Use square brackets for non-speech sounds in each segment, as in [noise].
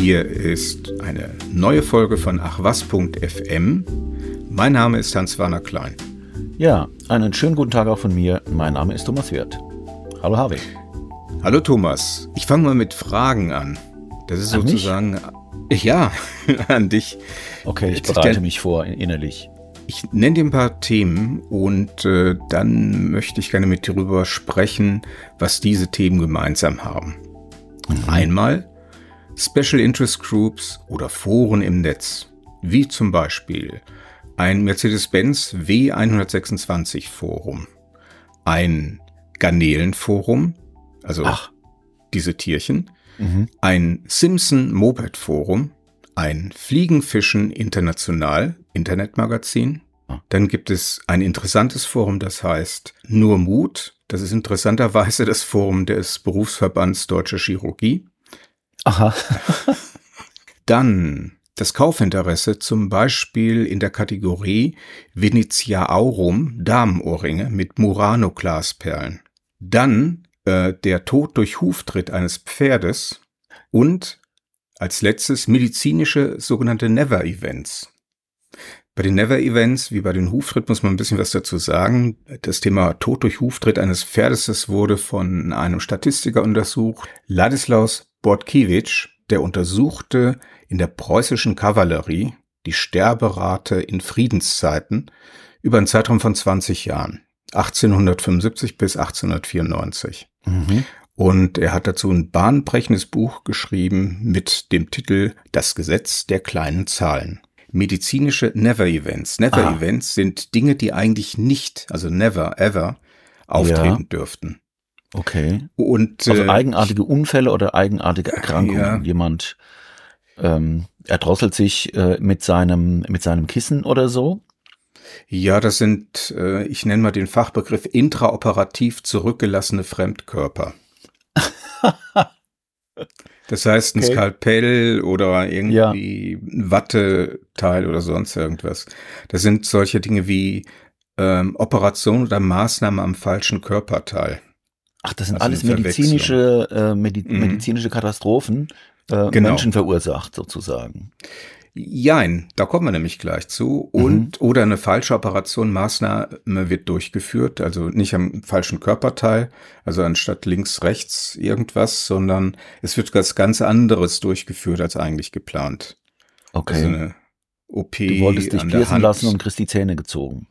Hier ist eine neue Folge von achwas.fm. Mein Name ist Hans-Werner Klein. Ja, einen schönen guten Tag auch von mir. Mein Name ist Thomas Wirth. Hallo Harvey. Hallo Thomas. Ich fange mal mit Fragen an. Das ist An sozusagen, ja, [laughs] an dich. Okay, ich bereite der- mich vor innerlich. Ich nenne dir ein paar Themen und äh, dann möchte ich gerne mit dir darüber sprechen, was diese Themen gemeinsam haben. Einmal Special Interest Groups oder Foren im Netz, wie zum Beispiel ein Mercedes-Benz W126 Forum, ein Garnelenforum, also Ach. diese Tierchen, Mhm. ein Simpson Moped Forum, ein Fliegenfischen International Internetmagazin. Ah. Dann gibt es ein interessantes Forum, das heißt Nur Mut. Das ist interessanterweise das Forum des Berufsverbands Deutsche Chirurgie. Aha. [laughs] Dann das Kaufinteresse zum Beispiel in der Kategorie Venetia Aurum Damenohrringe mit Murano-Glasperlen. Dann äh, der Tod durch Huftritt eines Pferdes und als letztes medizinische sogenannte Never-Events. Bei den Never-Events, wie bei den Huftritt, muss man ein bisschen was dazu sagen. Das Thema Tod durch Huftritt eines Pferdes, das wurde von einem Statistiker untersucht. Ladislaus Bortkiewicz, der untersuchte in der preußischen Kavallerie die Sterberate in Friedenszeiten über einen Zeitraum von 20 Jahren. 1875 bis 1894. Mhm. Und er hat dazu ein bahnbrechendes Buch geschrieben mit dem Titel Das Gesetz der kleinen Zahlen. Medizinische Never-Events. Never-Events sind Dinge, die eigentlich nicht, also never, ever, auftreten dürften. Okay. Und Also äh, eigenartige Unfälle oder eigenartige Erkrankungen. Ja. Jemand ähm, erdrosselt sich äh, mit seinem mit seinem Kissen oder so. ja, das sind, äh, ich nenne mal den Fachbegriff intraoperativ zurückgelassene Fremdkörper. [laughs] Das heißt, ein Okay. Skalpell oder irgendwie ein Watteteil oder sonst irgendwas. Das sind solche Dinge wie ähm, Operation oder Maßnahme am falschen Körperteil. Ach, das sind Also alles medizinische äh, Medi Mhm. medizinische Katastrophen, äh, Genau. Menschen verursacht sozusagen. Jein, da kommen wir nämlich gleich zu. Und oder eine falsche Operation, Maßnahme wird durchgeführt, also nicht am falschen Körperteil, also anstatt links, rechts irgendwas, sondern es wird was ganz anderes durchgeführt als eigentlich geplant. Okay. Also eine OP. du wolltest dich piercen lassen und kriegst die Zähne gezogen.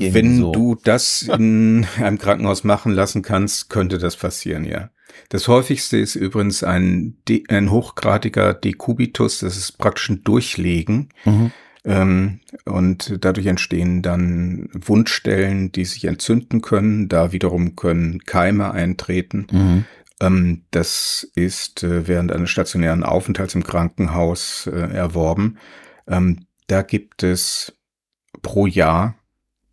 Irgendwie Wenn so. du das in [laughs] einem Krankenhaus machen lassen kannst, könnte das passieren, ja. Das häufigste ist übrigens ein, De ein hochgradiger Dekubitus, das ist praktisch ein Durchlegen. Mhm. Ähm, und dadurch entstehen dann Wundstellen, die sich entzünden können. Da wiederum können Keime eintreten. Mhm. Ähm, das ist äh, während eines stationären Aufenthalts im Krankenhaus äh, erworben. Ähm, da gibt es pro Jahr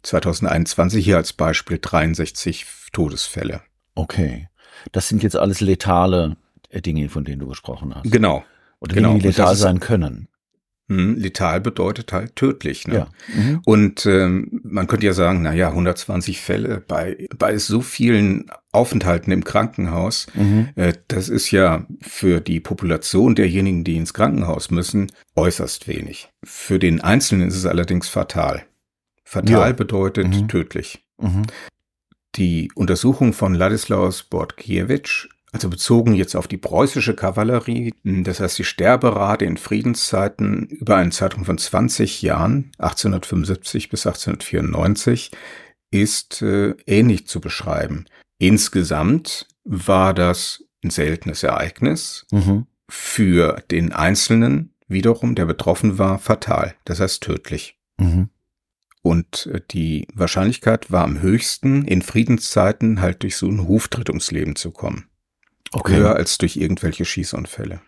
2021 hier als Beispiel 63 Todesfälle. Okay. Das sind jetzt alles letale äh, Dinge, von denen du gesprochen hast. Genau. Oder genau. Die letal sein können. Hm, letal bedeutet halt tödlich. Ne? Ja. Mhm. Und ähm, man könnte ja sagen, na ja, 120 Fälle bei, bei so vielen Aufenthalten im Krankenhaus, Mhm. äh, das ist ja für die Population derjenigen, die ins Krankenhaus müssen, äußerst wenig. Für den Einzelnen ist es allerdings fatal. Fatal Ja. bedeutet Mhm. tödlich. Mhm. Die Untersuchung von Ladislaus Bortkiewicz, also bezogen jetzt auf die preußische Kavallerie, das heißt die Sterberate in Friedenszeiten über einen Zeitraum von 20 Jahren, 1875 bis 1894, ist äh, ähnlich zu beschreiben. Insgesamt war das ein seltenes Ereignis, Mhm. für den Einzelnen wiederum, der betroffen war, fatal, das heißt tödlich. Mhm. Und äh, die Wahrscheinlichkeit war am höchsten, in Friedenszeiten halt durch so einen Huftritt ums Leben zu kommen. Okay. Höher als durch irgendwelche Schießunfälle.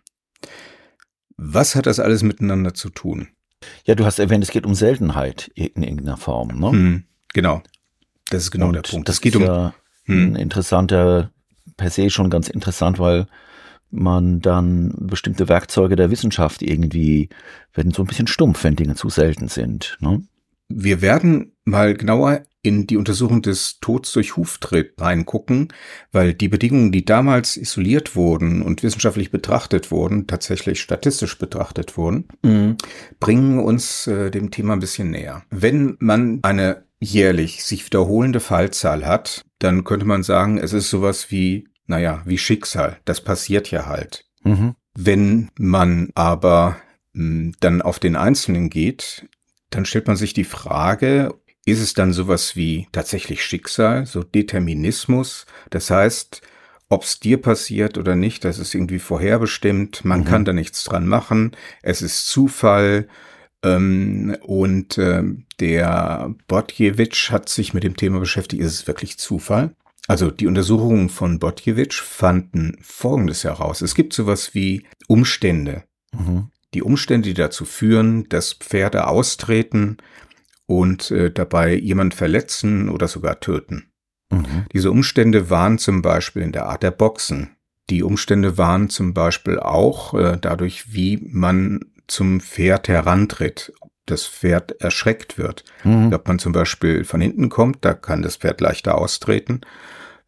Was hat das alles miteinander zu tun? Ja, du hast erwähnt, es geht um Seltenheit in irgendeiner Form. Ne? Hm, genau. Das ist genau Und der Punkt. Das Es geht ist um ja Hm. ein interessanter, per se schon ganz interessant, weil man dann bestimmte Werkzeuge der Wissenschaft irgendwie werden so ein bisschen stumpf, wenn Dinge zu selten sind. Ne? Wir werden mal genauer in die Untersuchung des Tods durch Huftritt reingucken, weil die Bedingungen, die damals isoliert wurden und wissenschaftlich betrachtet wurden, tatsächlich statistisch betrachtet wurden, bringen uns äh, dem Thema ein bisschen näher. Wenn man eine jährlich sich wiederholende Fallzahl hat, dann könnte man sagen, es ist sowas wie, naja, wie Schicksal. Das passiert ja halt. Mhm. Wenn man aber mh, dann auf den Einzelnen geht, dann stellt man sich die Frage, ist es dann sowas wie tatsächlich Schicksal, so Determinismus? Das heißt, ob es dir passiert oder nicht, das ist irgendwie vorherbestimmt, man Mhm. kann da nichts dran machen, es ist Zufall. Ähm, und ähm, der Botjewitsch hat sich mit dem Thema beschäftigt, ist es wirklich Zufall? Also die Untersuchungen von Botjewitsch fanden Folgendes heraus. Es gibt sowas wie Umstände. Mhm. Die Umstände, die dazu führen, dass Pferde austreten und äh, dabei jemand verletzen oder sogar töten. Mhm. Diese Umstände waren zum Beispiel in der Art der Boxen. Die Umstände waren zum Beispiel auch äh, dadurch, wie man zum Pferd herantritt, ob das Pferd erschreckt wird. Mhm. Ob man zum Beispiel von hinten kommt, da kann das Pferd leichter austreten.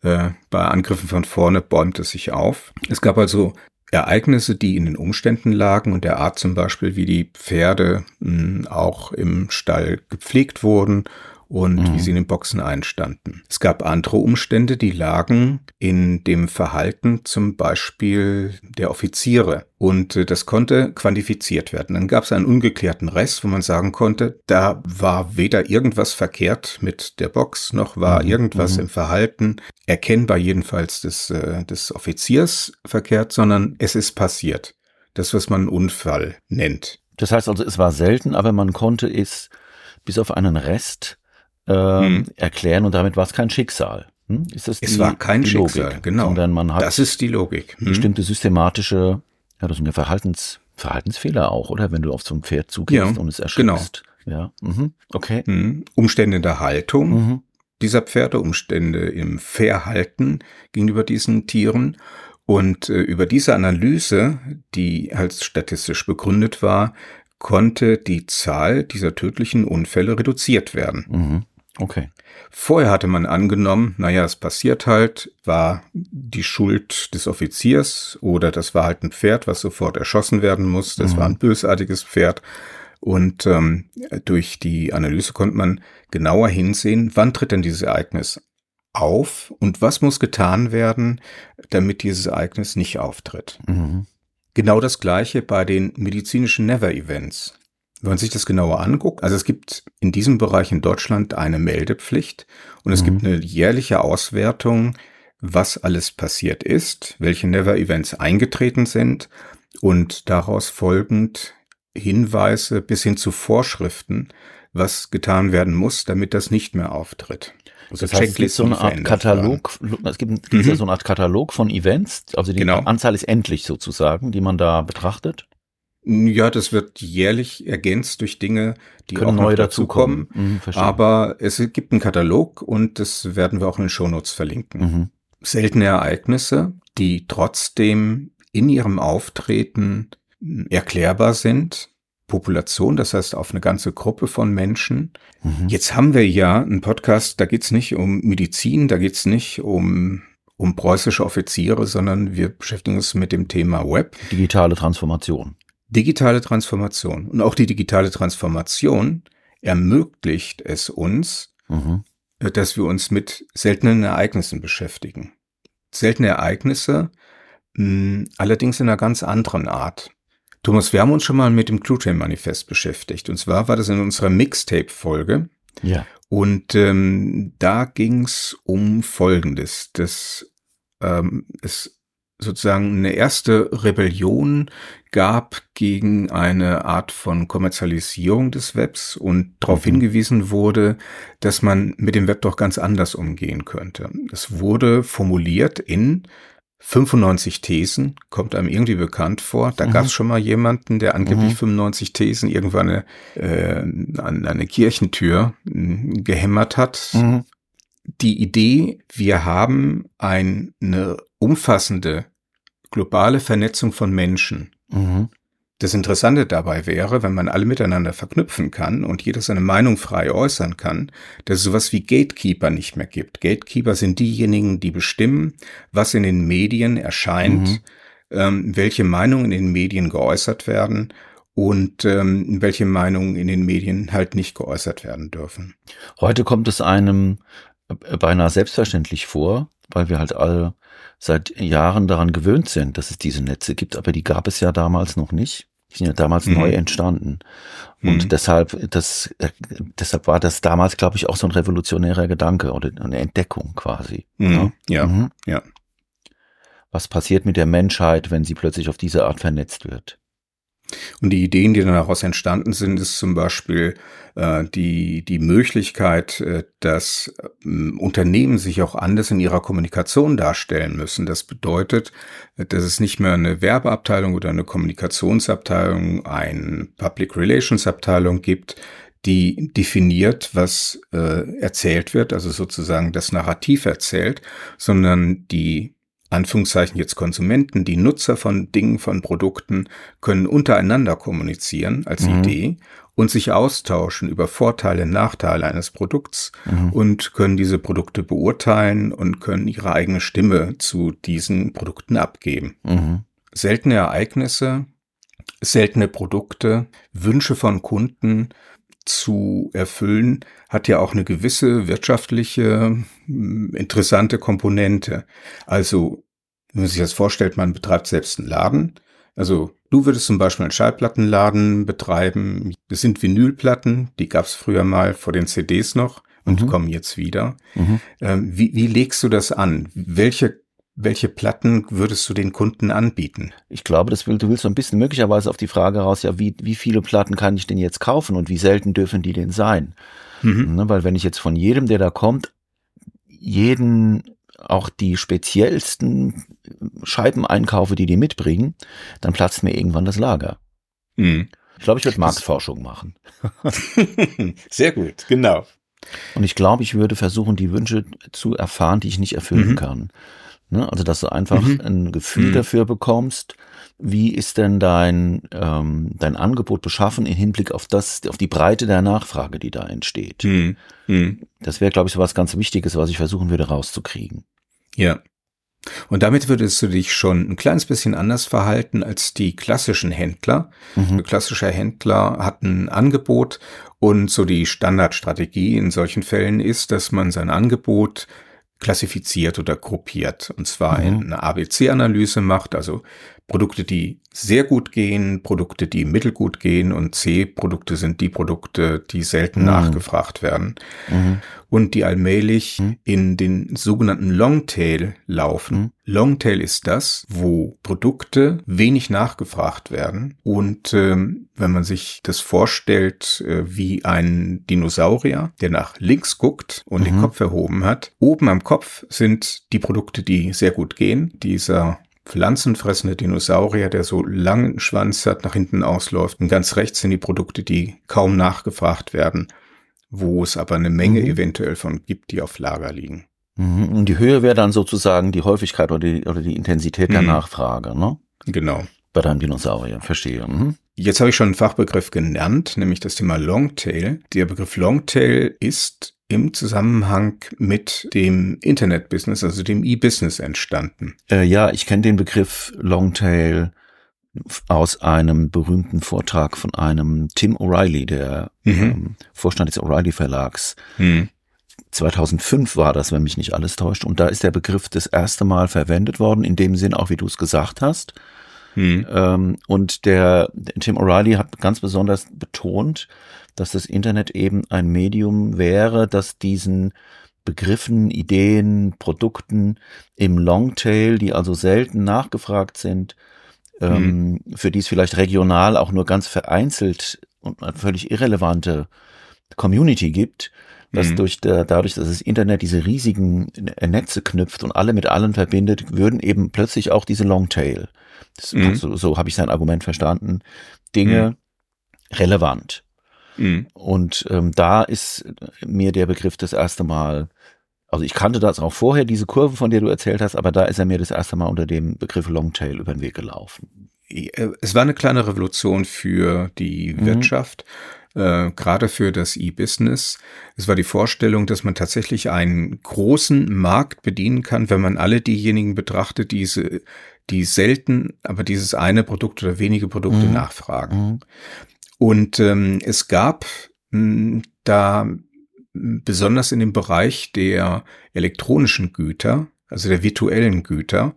Äh, bei Angriffen von vorne bäumt es sich auf. Es gab also Ereignisse, die in den Umständen lagen und der Art zum Beispiel, wie die Pferde mh, auch im Stall gepflegt wurden und Mhm. wie sie in den Boxen einstanden. Es gab andere Umstände, die lagen in dem Verhalten zum Beispiel der Offiziere und äh, das konnte quantifiziert werden. Dann gab es einen ungeklärten Rest, wo man sagen konnte, da war weder irgendwas verkehrt mit der Box, noch war Mhm, irgendwas mhm. im Verhalten erkennbar jedenfalls des, äh, des Offiziers verkehrt, sondern es ist passiert. Das, was man Unfall nennt. Das heißt also, es war selten, aber man konnte es bis auf einen Rest ähm, Hm. erklären und damit war es kein Schicksal. Hm? Ist das Es die, war kein Schicksal, Logik? genau. Sondern man hat Das ist die Logik. Hm? bestimmte systematische, ja, das sind ja Verhaltens, Verhaltensfehler auch, oder? Wenn du auf so ein Pferd zugehst Ja, und es erschreckst. Ja, mhm. okay. Hm? Umstände der Haltung Mhm. dieser Pferde, Umstände im Verhalten gegenüber diesen Tieren. Und äh, über diese Analyse, die als statistisch begründet war, konnte die Zahl dieser tödlichen Unfälle reduziert werden. Mhm. Okay. Vorher hatte man angenommen, naja, es passiert halt, war die Schuld des Offiziers oder das war halt ein Pferd, was sofort erschossen werden muss. Das Mhm. war ein bösartiges Pferd. Und ähm, durch die Analyse konnte man genauer hinsehen, wann tritt denn dieses Ereignis auf und was muss getan werden, damit dieses Ereignis nicht auftritt. Mhm. Genau das gleiche bei den medizinischen Never-Events. Wenn man sich das genauer anguckt, also es gibt in diesem Bereich in Deutschland eine Meldepflicht und es Mhm. gibt eine jährliche Auswertung, was alles passiert ist, welche Never-Events eingetreten sind und daraus folgend Hinweise bis hin zu Vorschriften, was getan werden muss, damit das nicht mehr auftritt. Also Das heißt, es gibt so eine Art werden. Katalog, es gibt, gibt ja Mhm. so eine Art Katalog von Events, also die Genau. Anzahl ist endlich sozusagen, die man da betrachtet. Ja, das wird jährlich ergänzt durch Dinge, die Können auch noch neue dazukommen. Mhm. Aber es gibt einen Katalog und das werden wir auch in den Shownotes verlinken. Mhm. Seltene Ereignisse, die trotzdem in ihrem Auftreten erklärbar sind. Population, das heißt auf eine ganze Gruppe von Menschen. Mhm. Jetzt haben wir ja einen Podcast, da geht's nicht um Medizin, da geht's nicht um, um preußische Offiziere, sondern wir beschäftigen uns mit dem Thema Web. Digitale Transformation. Digitale Transformation. Und auch die digitale Transformation ermöglicht es uns, Mhm. äh, dass wir uns mit seltenen Ereignissen beschäftigen. Seltene Ereignisse, mh, allerdings in einer ganz anderen Art. Thomas, wir haben uns schon mal mit dem Clue Manifest beschäftigt. Und zwar war das in unserer Mixtape-Folge. Ja. Und ähm, da ging's um Folgendes, dass ähm, es sozusagen eine erste Rebellion gab gegen eine Art von Kommerzialisierung des Webs und darauf Mhm. hingewiesen wurde, dass man mit dem Web doch ganz anders umgehen könnte. Es wurde formuliert in 95 Thesen kommt einem irgendwie bekannt vor. Da mhm. gab es schon mal jemanden, der angeblich mhm. 95 Thesen irgendwann eine, äh, an eine Kirchentür äh, gehämmert hat. Mhm. Die Idee, wir haben eine umfassende globale Vernetzung von Menschen. Mhm. Das Interessante dabei wäre, wenn man alle miteinander verknüpfen kann und jeder seine Meinung frei äußern kann, dass es sowas wie Gatekeeper nicht mehr gibt. Gatekeeper sind diejenigen, die bestimmen, was in den Medien erscheint, mhm. ähm, welche Meinungen in den Medien geäußert werden und ähm, welche Meinungen in den Medien halt nicht geäußert werden dürfen. Heute kommt es einem äh, beinahe selbstverständlich vor, weil wir halt alle seit Jahren daran gewöhnt sind, dass es diese Netze gibt, aber die gab es ja damals noch nicht. Die sind ja damals mhm. neu entstanden. Und mhm. deshalb, das, äh, deshalb war das damals, glaube ich, auch so ein revolutionärer Gedanke oder eine Entdeckung quasi. Mhm. Ja, ja. Mhm. ja. Was passiert mit der Menschheit, wenn sie plötzlich auf diese Art vernetzt wird? Und die Ideen, die daraus entstanden sind, ist zum Beispiel äh, die, die Möglichkeit, äh, dass äh, Unternehmen sich auch anders in ihrer Kommunikation darstellen müssen. Das bedeutet, dass es nicht mehr eine Werbeabteilung oder eine Kommunikationsabteilung, eine Public Relations Abteilung gibt, die definiert, was äh, erzählt wird, also sozusagen das Narrativ erzählt, sondern die Anführungszeichen jetzt Konsumenten, die Nutzer von Dingen, von Produkten können untereinander kommunizieren als mhm. Idee und sich austauschen über Vorteile, Nachteile eines Produkts mhm. und können diese Produkte beurteilen und können ihre eigene Stimme zu diesen Produkten abgeben. Mhm. Seltene Ereignisse, seltene Produkte, Wünsche von Kunden zu erfüllen, hat ja auch eine gewisse wirtschaftliche hm, interessante Komponente. Also, wenn man sich das vorstellt, man betreibt selbst einen Laden. Also du würdest zum Beispiel einen Schallplattenladen betreiben. Das sind Vinylplatten, die gab es früher mal vor den CDs noch und mhm. kommen jetzt wieder. Mhm. Ähm, wie, wie legst du das an? Welche welche Platten würdest du den Kunden anbieten? Ich glaube, das will, du willst so ein bisschen möglicherweise auf die Frage raus, ja, wie, wie viele Platten kann ich denn jetzt kaufen und wie selten dürfen die denn sein? Mhm. Ne, weil wenn ich jetzt von jedem, der da kommt, jeden auch die speziellsten Scheiben einkaufe, die die mitbringen, dann platzt mir irgendwann das Lager. Mhm. Ich glaube, ich würde Marktforschung machen. [laughs] Sehr gut, genau. Und ich glaube, ich würde versuchen, die Wünsche zu erfahren, die ich nicht erfüllen mhm. kann. Ne? Also, dass du einfach mhm. ein Gefühl mhm. dafür bekommst, wie ist denn dein, ähm, dein Angebot beschaffen im Hinblick auf das, auf die Breite der Nachfrage, die da entsteht. Mhm. mhm. Das wäre, glaube ich, so was ganz Wichtiges, was ich versuchen würde rauszukriegen. Ja. Und damit würdest du dich schon ein kleines bisschen anders verhalten als die klassischen Händler. Mhm. Ein klassischer Händler hat ein Angebot und so die Standardstrategie in solchen Fällen ist, dass man sein Angebot klassifiziert oder gruppiert. Und zwar mhm. in einer ABC-Analyse macht, also Produkte, die sehr gut gehen, Produkte, die mittelgut gehen und C-Produkte sind die Produkte, die selten mhm. nachgefragt werden mhm. und die allmählich mhm. in den sogenannten Longtail laufen. Mhm. Longtail ist das, wo Produkte wenig nachgefragt werden und ähm, wenn man sich das vorstellt äh, wie ein Dinosaurier, der nach links guckt und den mhm. Kopf erhoben hat, oben am Kopf sind die Produkte, die sehr gut gehen. Dieser pflanzenfressende Dinosaurier, der so langen Schwanz hat, nach hinten ausläuft. Und ganz rechts sind die Produkte, die kaum nachgefragt werden, wo es aber eine Menge mhm. eventuell von gibt, die auf Lager liegen. Mhm. Und die Höhe wäre dann sozusagen die Häufigkeit oder die, oder die Intensität mhm. der Nachfrage, ne? Genau. Bei deinem Dinosaurier, verstehe. Mhm. Jetzt habe ich schon einen Fachbegriff genannt, nämlich das Thema Longtail. Der Begriff Longtail ist im Zusammenhang mit dem Internet-Business, also dem E-Business entstanden? Äh, ja, ich kenne den Begriff Longtail aus einem berühmten Vortrag von einem Tim O'Reilly, der mhm. ähm, Vorstand des O'Reilly Verlags. Mhm. 2005 war das, wenn mich nicht alles täuscht. Und da ist der Begriff das erste Mal verwendet worden, in dem Sinn auch, wie du es gesagt hast. Mhm. Ähm, und der, der Tim O'Reilly hat ganz besonders betont, dass das Internet eben ein Medium wäre, das diesen Begriffen, Ideen, Produkten im Longtail, die also selten nachgefragt sind, ähm, mhm. für die es vielleicht regional auch nur ganz vereinzelt und eine völlig irrelevante Community gibt, dass mhm. durch der, dadurch, dass das Internet diese riesigen Netze knüpft und alle mit allen verbindet, würden eben plötzlich auch diese Longtail, das, mhm. so, so habe ich sein Argument verstanden, Dinge mhm. relevant. Mhm. Und ähm, da ist mir der Begriff das erste Mal also ich kannte das auch vorher, diese Kurve, von der du erzählt hast, aber da ist er mir das erste Mal unter dem Begriff Longtail über den Weg gelaufen. Es war eine kleine Revolution für die mhm. Wirtschaft, äh, gerade für das E-Business. Es war die Vorstellung, dass man tatsächlich einen großen Markt bedienen kann, wenn man alle diejenigen betrachtet, diese, die selten, aber dieses eine Produkt oder wenige Produkte mhm. nachfragen. Mhm. Und ähm, es gab mh, hm, da besonders in dem Bereich der elektronischen Güter, also der virtuellen Güter,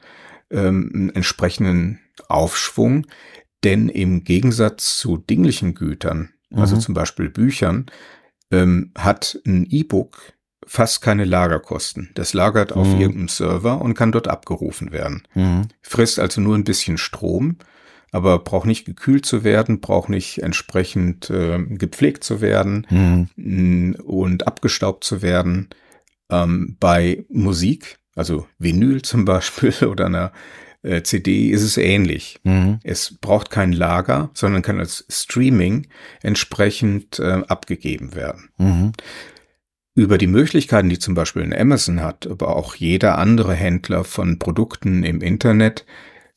ähm, einen entsprechenden Aufschwung, denn im Gegensatz zu dinglichen Gütern, also mhm. also zum Beispiel Büchern, ähm, hat ein E-Book fast keine Lagerkosten. Das lagert auf mhm. irgendeinem Server und kann dort abgerufen werden. Mhm. Frisst also nur ein bisschen Strom aber braucht nicht gekühlt zu werden, braucht nicht entsprechend äh, gepflegt zu werden mhm. und abgestaubt zu werden. Ähm, bei Musik, also Vinyl zum [laughs] Beispiel oder einer äh, CD ist es ähnlich. Mhm. Es braucht kein Lager, sondern kann als Streaming entsprechend äh, abgegeben werden. Mhm. Über die Möglichkeiten, die zum Beispiel ein Amazon hat, aber auch jeder andere Händler von Produkten im Internet,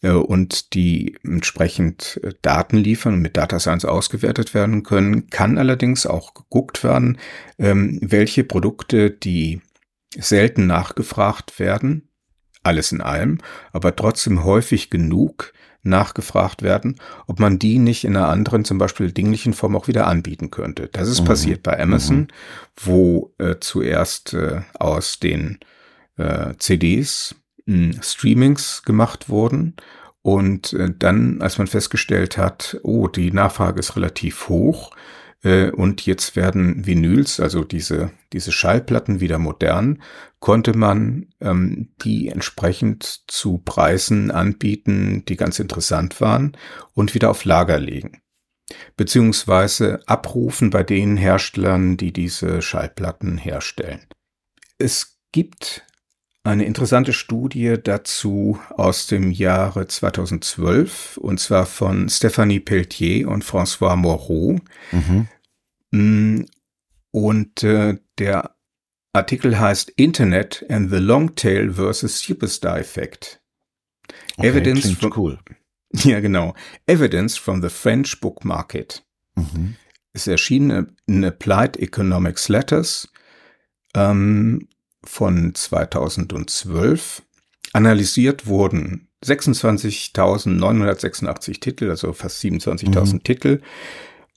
und die entsprechend äh, Daten liefern und mit Data Science ausgewertet werden können, kann allerdings auch geguckt werden, ähm, welche Produkte, die selten nachgefragt werden, alles in allem, aber trotzdem häufig genug nachgefragt werden, ob man die nicht in einer anderen, zum Beispiel dinglichen Form auch wieder anbieten könnte. Das ist mhm. passiert bei Amazon, mhm. wo äh, zuerst äh, aus den äh, CDs Streamings gemacht wurden. Und äh, dann, als man festgestellt hat, oh, die Nachfrage ist relativ hoch äh, und jetzt werden Vinyls, also diese, diese Schallplatten wieder modern, konnte man ähm, die entsprechend zu Preisen anbieten, die ganz interessant waren und wieder auf Lager legen. Beziehungsweise abrufen bei den Herstellern, die diese Schallplatten herstellen. Es gibt eine interessante Studie dazu aus dem Jahre 2012 und zwar von Stephanie Pelletier und François Moreau. Mhm. Mm, und äh, der Artikel heißt Internet and the Long Tail versus Superstar Effect. Okay, Evidence from, cool. [laughs] Ja, genau. Evidence from the French Book Market. Mhm. Es erschien in Applied Economics Letters ähm, von 2012 analysiert wurden 26.986 Titel, also fast 27.000 mhm. Titel.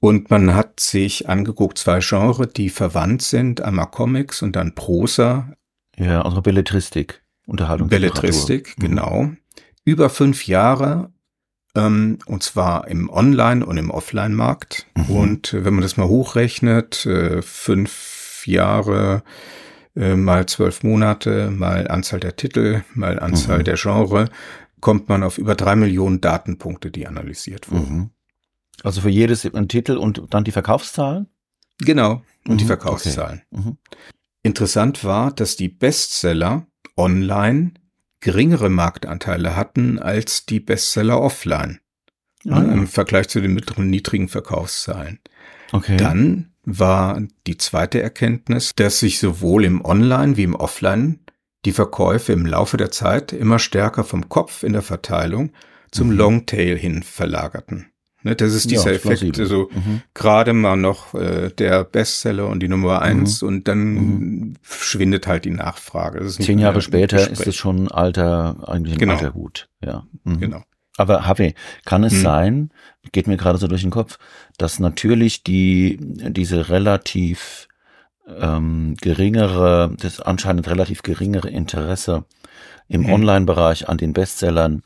Und man hat sich angeguckt, zwei Genres, die verwandt sind, einmal Comics und dann Prosa. Ja, also Belletristik, Unterhaltung. Belletristik, mhm. genau. Über fünf Jahre, ähm, und zwar im Online- und im Offline-Markt. Mhm. Und wenn man das mal hochrechnet, äh, fünf Jahre äh, mal zwölf Monate, mal Anzahl der Titel, mal Anzahl mhm. der Genre, kommt man auf über drei Millionen Datenpunkte, die analysiert wurden. Mhm. Also für jedes ein Titel und dann die Verkaufszahlen? Genau, und mhm. die Verkaufszahlen. Okay. Mhm. Interessant war, dass die Bestseller online geringere Marktanteile hatten als die Bestseller offline. Ah, ja. Im Vergleich zu den mittleren niedrigen Verkaufszahlen. Okay. Dann war die zweite Erkenntnis, dass sich sowohl im Online wie im Offline die Verkäufe im Laufe der Zeit immer stärker vom Kopf in der Verteilung zum mhm. Longtail hin verlagerten. Ne, das ist dieser ja, Effekt, also mhm. gerade mal noch äh, der Bestseller und die Nummer eins mhm. und dann mhm. schwindet halt die Nachfrage. Zehn Jahre später ist es schon alter, eigentlich ein genau. alter Hut. Ja. Mhm. Genau. Aber Harvey, kann es hm. sein, geht mir gerade so durch den Kopf, dass natürlich die, diese relativ ähm, geringere, das anscheinend relativ geringere Interesse im hm. Online-Bereich an den Bestsellern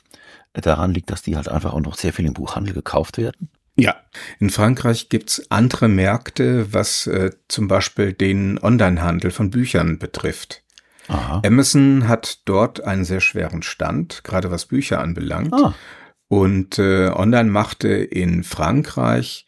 daran liegt, dass die halt einfach auch noch sehr viel im Buchhandel gekauft werden? Ja, in Frankreich gibt's andere Märkte, was äh, zum Beispiel den Onlinehandel von Büchern betrifft. Aha. Amazon hat dort einen sehr schweren Stand, gerade was Bücher anbelangt. Ah. Und äh, Online machte in Frankreich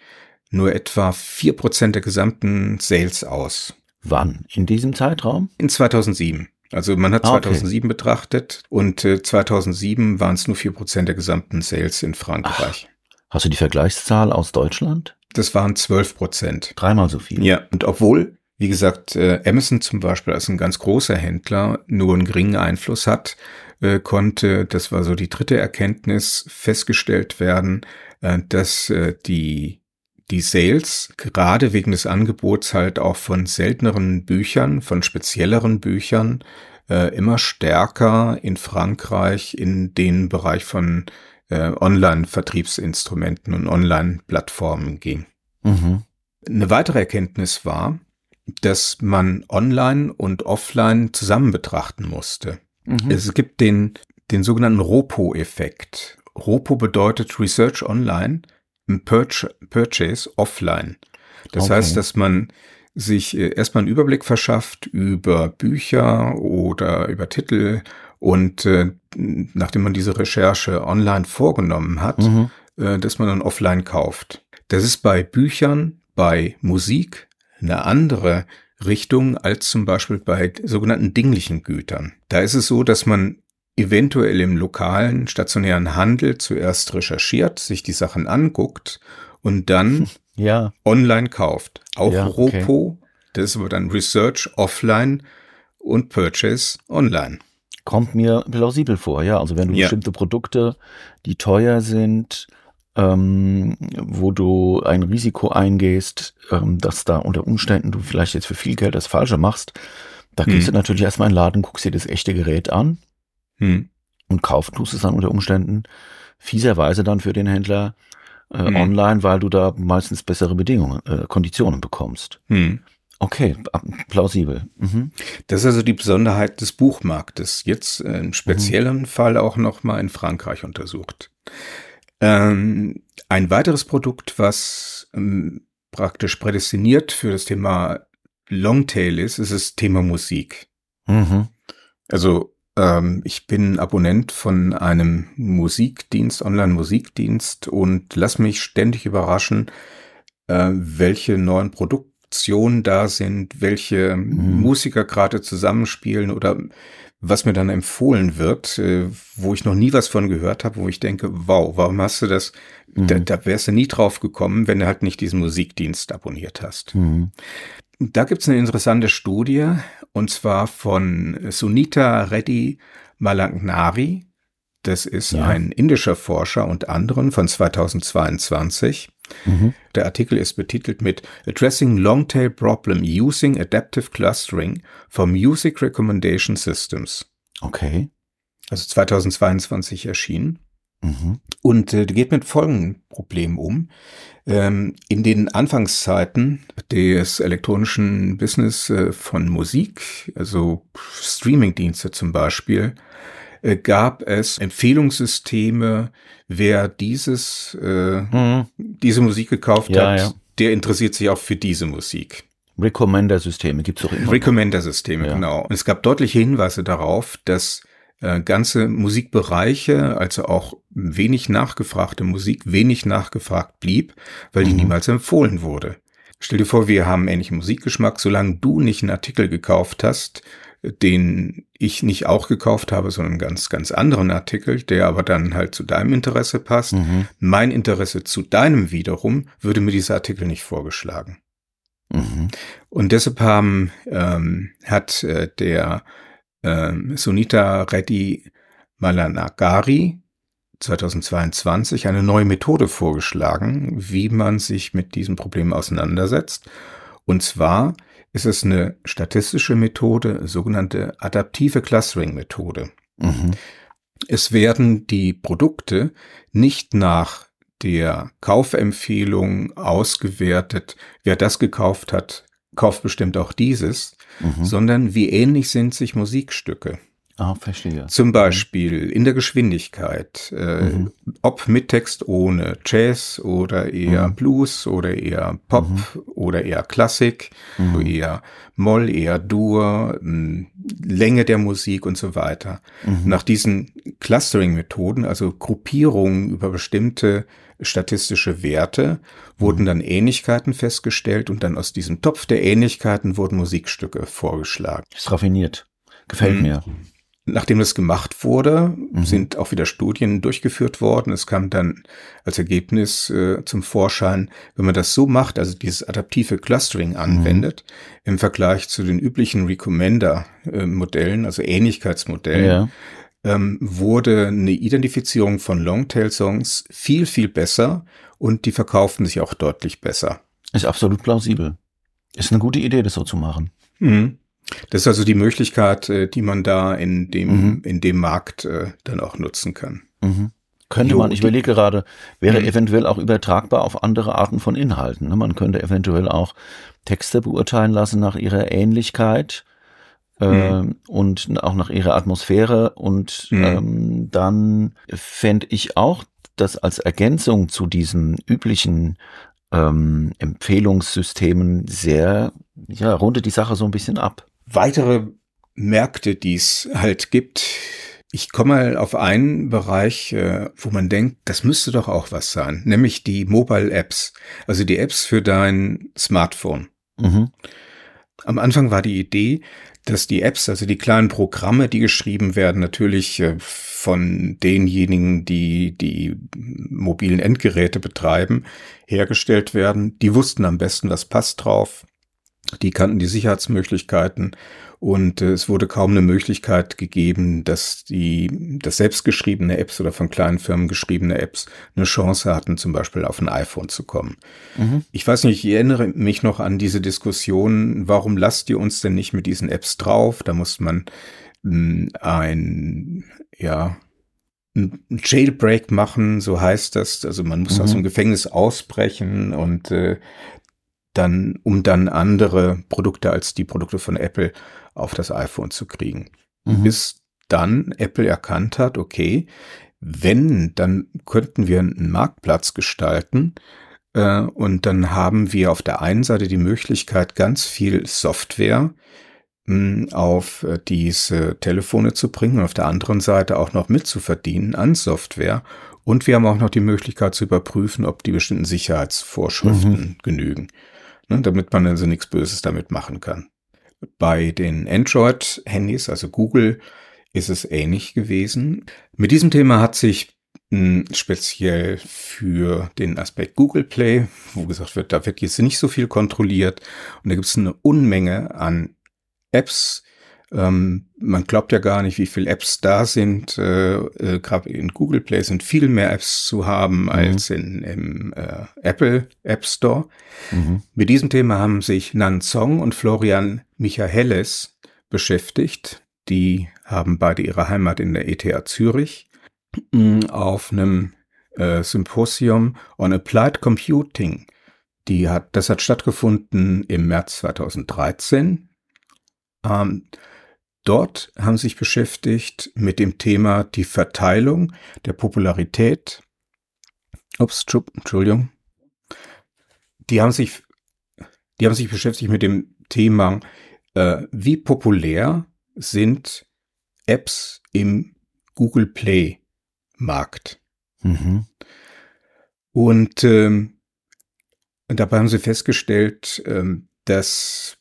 nur etwa vier Prozent der gesamten Sales aus. Wann? In diesem Zeitraum? In 2007. Also man hat ah, 2007 okay. betrachtet und äh, 2007 waren es nur vier Prozent der gesamten Sales in Frankreich. Ach, hast du die Vergleichszahl aus Deutschland? Das waren 12 Prozent. Dreimal so viel. Ja, und obwohl, wie gesagt, äh, Amazon zum Beispiel als ein ganz großer Händler nur einen geringen Einfluss hat, äh, konnte, das war so die dritte Erkenntnis, festgestellt werden, äh, dass äh, die die Sales gerade wegen des Angebots halt auch von selteneren Büchern, von spezielleren Büchern äh, immer stärker in Frankreich in den Bereich von äh, Online-Vertriebsinstrumenten und Online-Plattformen ging. Mhm. Eine weitere Erkenntnis war, dass man Online und Offline zusammen betrachten musste. Mhm. Es gibt den, den sogenannten ROPO-Effekt. ROPO bedeutet Research Online Purchase offline. Das okay. heißt, dass man sich äh, erstmal einen Überblick verschafft über Bücher oder über Titel und äh, nachdem man diese Recherche online vorgenommen hat, mhm. äh, dass man dann offline kauft. Das ist bei Büchern, bei Musik eine andere Richtung als zum Beispiel bei sogenannten dinglichen Gütern. Da ist es so, dass man eventuell im lokalen stationären Handel zuerst recherchiert, sich die Sachen anguckt und dann [laughs] ja. online kauft. Auch ja, okay. Ropo, das ist aber dann Research offline und Purchase online. Kommt mir plausibel vor, ja. Also wenn du ja. bestimmte Produkte, die teuer sind, ähm, wo du ein Risiko eingehst, ähm, dass da unter Umständen du vielleicht jetzt für viel Geld das Falsche machst, da gehst hm. du natürlich erstmal in den Laden, guckst dir das echte Gerät an hm. Und kaufen tust es dann unter Umständen fieserweise dann für den Händler äh, hm. online, weil du da meistens bessere Bedingungen, äh, Konditionen bekommst. Hm. Okay, plausibel. Mhm. Das ist also die Besonderheit des Buchmarktes. Jetzt äh, im speziellen mhm. Fall auch nochmal in Frankreich untersucht. Ähm, ein weiteres Produkt, was ähm, praktisch prädestiniert für das Thema Longtail ist, ist das Thema Musik. Mhm. Also ähm, ich bin Abonnent von einem Musikdienst, Online-Musikdienst und lass mich ständig überraschen, äh, welche neuen Produktionen da sind, welche mhm. Musiker gerade zusammenspielen oder was mir dann empfohlen wird, äh, wo ich noch nie was von gehört habe, wo ich denke, wow, warum hast du das? Mhm. Da, da wärst du nie drauf gekommen, wenn du halt nicht diesen Musikdienst abonniert hast. Mhm. Da gibt's eine interessante Studie, und zwar von Sunita Reddy Malangnari. Das ist ja. ein indischer Forscher und anderen von 2022. Mhm. Der Artikel ist betitelt mit Addressing Long-Tail Problem Using Adaptive Clustering for Music Recommendation Systems. Okay. Also 2022 erschienen. Mhm. Und äh, geht mit folgendem Problem um. Ähm, in den Anfangszeiten des elektronischen Business äh, von Musik, also Streamingdienste zum Beispiel, äh, gab es Empfehlungssysteme, wer dieses, äh, mhm. diese Musik gekauft ja, hat, ja. der interessiert sich auch für diese Musik. Recommender-Systeme gibt es auch immer. Recommender-Systeme, ja. genau. Und es gab deutliche Hinweise darauf, dass äh, ganze Musikbereiche, also auch wenig nachgefragte Musik, wenig nachgefragt blieb, weil die mhm. niemals empfohlen wurde. Stell dir vor, wir haben ähnlichen Musikgeschmack, solange du nicht einen Artikel gekauft hast, den ich nicht auch gekauft habe, sondern einen ganz, ganz anderen Artikel, der aber dann halt zu deinem Interesse passt. Mhm. Mein Interesse zu deinem wiederum würde mir dieser Artikel nicht vorgeschlagen. Mhm. Und deshalb haben, ähm, hat äh, der äh, Sunita Reddy Malanagari 2022 eine neue Methode vorgeschlagen, wie man sich mit diesem Problem auseinandersetzt. Und zwar ist es eine statistische Methode, sogenannte adaptive Clustering-Methode. Mhm. Es werden die Produkte nicht nach der Kaufempfehlung ausgewertet, wer das gekauft hat, kauft bestimmt auch dieses, mhm. sondern wie ähnlich sind sich Musikstücke. Ah, verstehe. Zum Beispiel in der Geschwindigkeit, äh, mhm. ob mit Text ohne Jazz oder eher mhm. Blues oder eher Pop mhm. oder eher Klassik, mhm. eher Moll, eher Dur, Länge der Musik und so weiter. Mhm. Nach diesen Clustering-Methoden, also Gruppierungen über bestimmte statistische Werte, wurden mhm. dann Ähnlichkeiten festgestellt und dann aus diesem Topf der Ähnlichkeiten wurden Musikstücke vorgeschlagen. Das ist raffiniert. Gefällt mir. Nachdem das gemacht wurde, mhm. sind auch wieder Studien durchgeführt worden. Es kam dann als Ergebnis äh, zum Vorschein, wenn man das so macht, also dieses adaptive Clustering mhm. anwendet, mhm. im Vergleich zu den üblichen Recommender-Modellen, also Ähnlichkeitsmodellen, ja. ähm, wurde eine Identifizierung von Longtail-Songs viel, viel besser und die verkauften sich auch deutlich besser. Ist absolut plausibel. Ist eine gute Idee, das so zu machen. Mhm. Das ist also die Möglichkeit, äh, die man da in dem, mhm. in dem Markt äh, dann auch nutzen kann. Mhm. Könnte jo, man, ich überlege gerade, wäre mhm. eventuell auch übertragbar auf andere Arten von Inhalten. Ne? Man könnte eventuell auch Texte beurteilen lassen nach ihrer Ähnlichkeit äh, und auch nach ihrer Atmosphäre. Und mhm. ähm, dann fände ich auch, dass als Ergänzung zu diesen üblichen ähm, Empfehlungssystemen sehr, ja, rundet die Sache so ein bisschen ab weitere Märkte, die es halt gibt. Ich komme mal auf einen Bereich, äh, wo man denkt, das müsste doch auch was sein, nämlich die Mobile Apps, also die Apps für dein Smartphone. Mhm. Am Anfang war die Idee, dass die Apps, also die kleinen Programme, die geschrieben werden, natürlich äh, von denjenigen, die die mobilen Endgeräte betreiben, hergestellt werden. Die wussten am besten, was passt drauf. Die kannten die Sicherheitsmöglichkeiten und äh, es wurde kaum eine Möglichkeit gegeben, dass die, dass selbstgeschriebene Apps oder von kleinen Firmen geschriebene Apps eine Chance hatten, zum Beispiel auf ein iPhone zu kommen. Mhm. Ich weiß nicht, ich erinnere mich noch an diese Diskussion, warum lasst ihr uns denn nicht mit diesen Apps drauf? Da muss man mh, hm, ein, ja, ein Jailbreak machen, so heißt das. Also man muss mhm. aus dem Gefängnis ausbrechen und äh, dann, um dann andere Produkte als die Produkte von Apple auf das iPhone zu kriegen. Mhm. Bis dann Apple erkannt hat, okay, wenn, dann könnten wir einen Marktplatz gestalten, äh, und dann haben wir auf der einen Seite die Möglichkeit, ganz viel Software hm, auf äh, diese Telefone zu bringen und auf der anderen Seite auch noch mitzuverdienen an Software. Und wir haben auch noch die Möglichkeit zu überprüfen, ob die bestimmten Sicherheitsvorschriften mhm. genügen ne, damit man also nichts Böses damit machen kann. Bei den Android-Handys, also Google, ist es ähnlich gewesen. Mit diesem Thema hat sich hm, speziell für den Aspekt Google Play, wo gesagt wird, da wird jetzt nicht so viel kontrolliert und da gibt es eine Unmenge an Apps, ähm, man glaubt ja gar nicht, wie viele Apps da sind. Äh, äh, Gerade in Google Play sind viel mehr Apps zu haben mhm. als in, im äh, Apple App Store. Mhm. Mit diesem Thema haben sich Nan Song und Florian Michaelis beschäftigt. Die haben beide ihre Heimat in der ETH Zürich auf einem äh, Symposium on Applied Computing. Die hat, das hat stattgefunden im März 2013. Ähm, Dort haben sich beschäftigt mit dem Thema die Verteilung der Popularität. Ups, Entschuldigung. Die haben sich, die haben sich beschäftigt mit dem Thema, äh, wie populär sind Apps im Google Play Markt. Mhm. Und ähm, dabei haben sie festgestellt, ähm, dass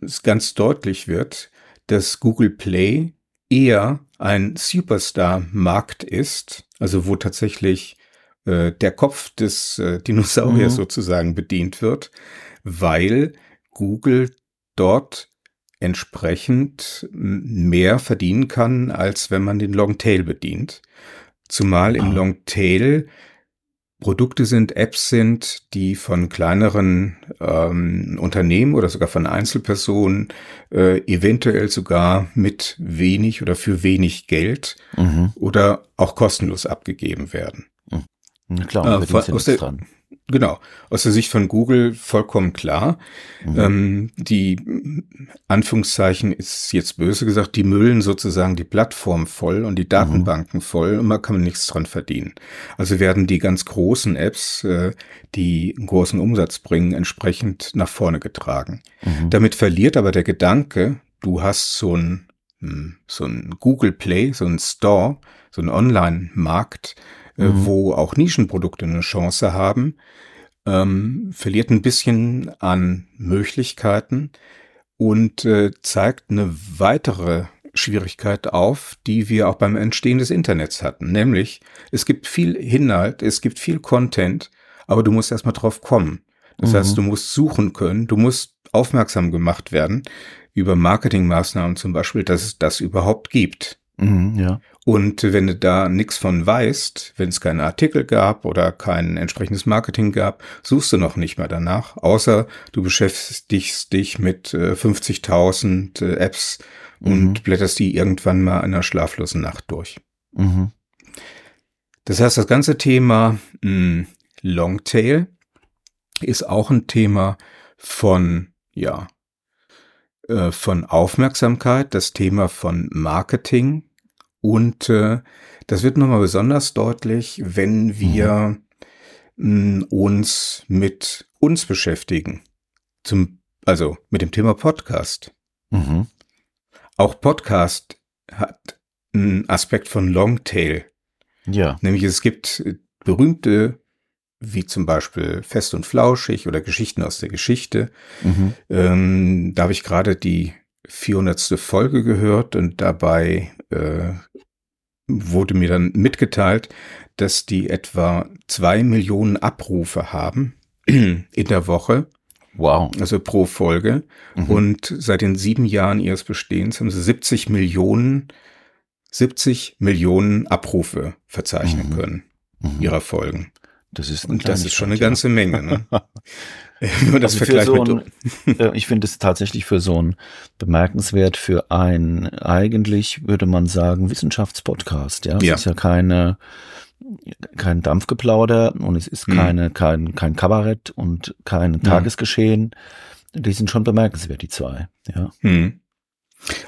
es ganz deutlich wird, dass Google Play eher ein Superstar-Markt ist, also wo tatsächlich äh, der Kopf des äh, Dinosauriers mhm. sozusagen bedient wird, weil Google dort entsprechend mehr verdienen kann, als wenn man den Longtail bedient. Zumal im Longtail Produkte sind, Apps sind, die von kleineren ähm, Unternehmen oder sogar von Einzelpersonen äh, eventuell sogar mit wenig oder für wenig Geld mhm. oder auch kostenlos abgegeben werden. Mhm. Klar, äh, von, aus der, dran. Genau. Aus der Sicht von Google vollkommen klar. Mhm. Ähm, die Anführungszeichen ist jetzt böse gesagt, die müllen sozusagen die Plattform voll und die Datenbanken mhm. voll und man kann nichts dran verdienen. Also werden die ganz großen Apps, äh, die einen großen Umsatz bringen, entsprechend nach vorne getragen. Mhm. Damit verliert aber der Gedanke, du hast so ein, hm, so ein Google Play, so ein Store, so ein Online-Markt, mhm. wo auch Nischenprodukte eine Chance haben, ähm, verliert ein bisschen an Möglichkeiten und äh, zeigt eine weitere Schwierigkeit auf, die wir auch beim Entstehen des Internets hatten. Nämlich, es gibt viel Inhalt, es gibt viel Content, aber du musst erstmal drauf kommen. Das mhm. heißt, du musst suchen können, du musst aufmerksam gemacht werden über Marketingmaßnahmen zum Beispiel, dass es das überhaupt gibt. Mhm, ja. Und wenn du da nichts von weißt, wenn es keinen Artikel gab oder kein entsprechendes Marketing gab, suchst du noch nicht mehr danach, außer du beschäftigst dich mit äh, 50.000 äh, Apps mhm. und blätterst die irgendwann mal in einer schlaflosen Nacht durch. Mhm. Das heißt, das ganze Thema mh, hm, Longtail ist auch ein Thema von, ja, äh, von Aufmerksamkeit, das Thema von Marketing, und äh, das wird nochmal besonders deutlich, wenn wir mhm. uns mit uns beschäftigen. Zum, also mit dem Thema Podcast. Mhm. Auch Podcast hat einen Aspekt von Longtail. Ja. Nämlich es gibt berühmte, wie zum Beispiel Fest und Flauschig oder Geschichten aus der Geschichte. Mhm. Ähm, da habe ich gerade die 400. Folge gehört und dabei äh, wurde mir dann mitgeteilt, dass die etwa zwei Millionen Abrufe haben [clears throat] in der Woche. Wow. Also pro Folge. Mhm. Und seit den sieben Jahren ihres Bestehens haben sie 70 Millionen, 70 Millionen Abrufe verzeichnen mhm. können mhm. ihrer Folgen. Das ist, und das ist schon eine ganze Menge. Ne? [laughs] [laughs] Wenn man das also vergleicht so ein, mit, äh, ich finde es tatsächlich für so ein bemerkenswert für ein eigentlich würde man sagen Wissenschaftspodcast. Ja, es ja. ist ja keine kein Dampfgeplauder und es ist hm. keine hm. kein kein Kabarett und kein hm. Tagesgeschehen. Die sind schon bemerkenswert die zwei. Ja. Hm.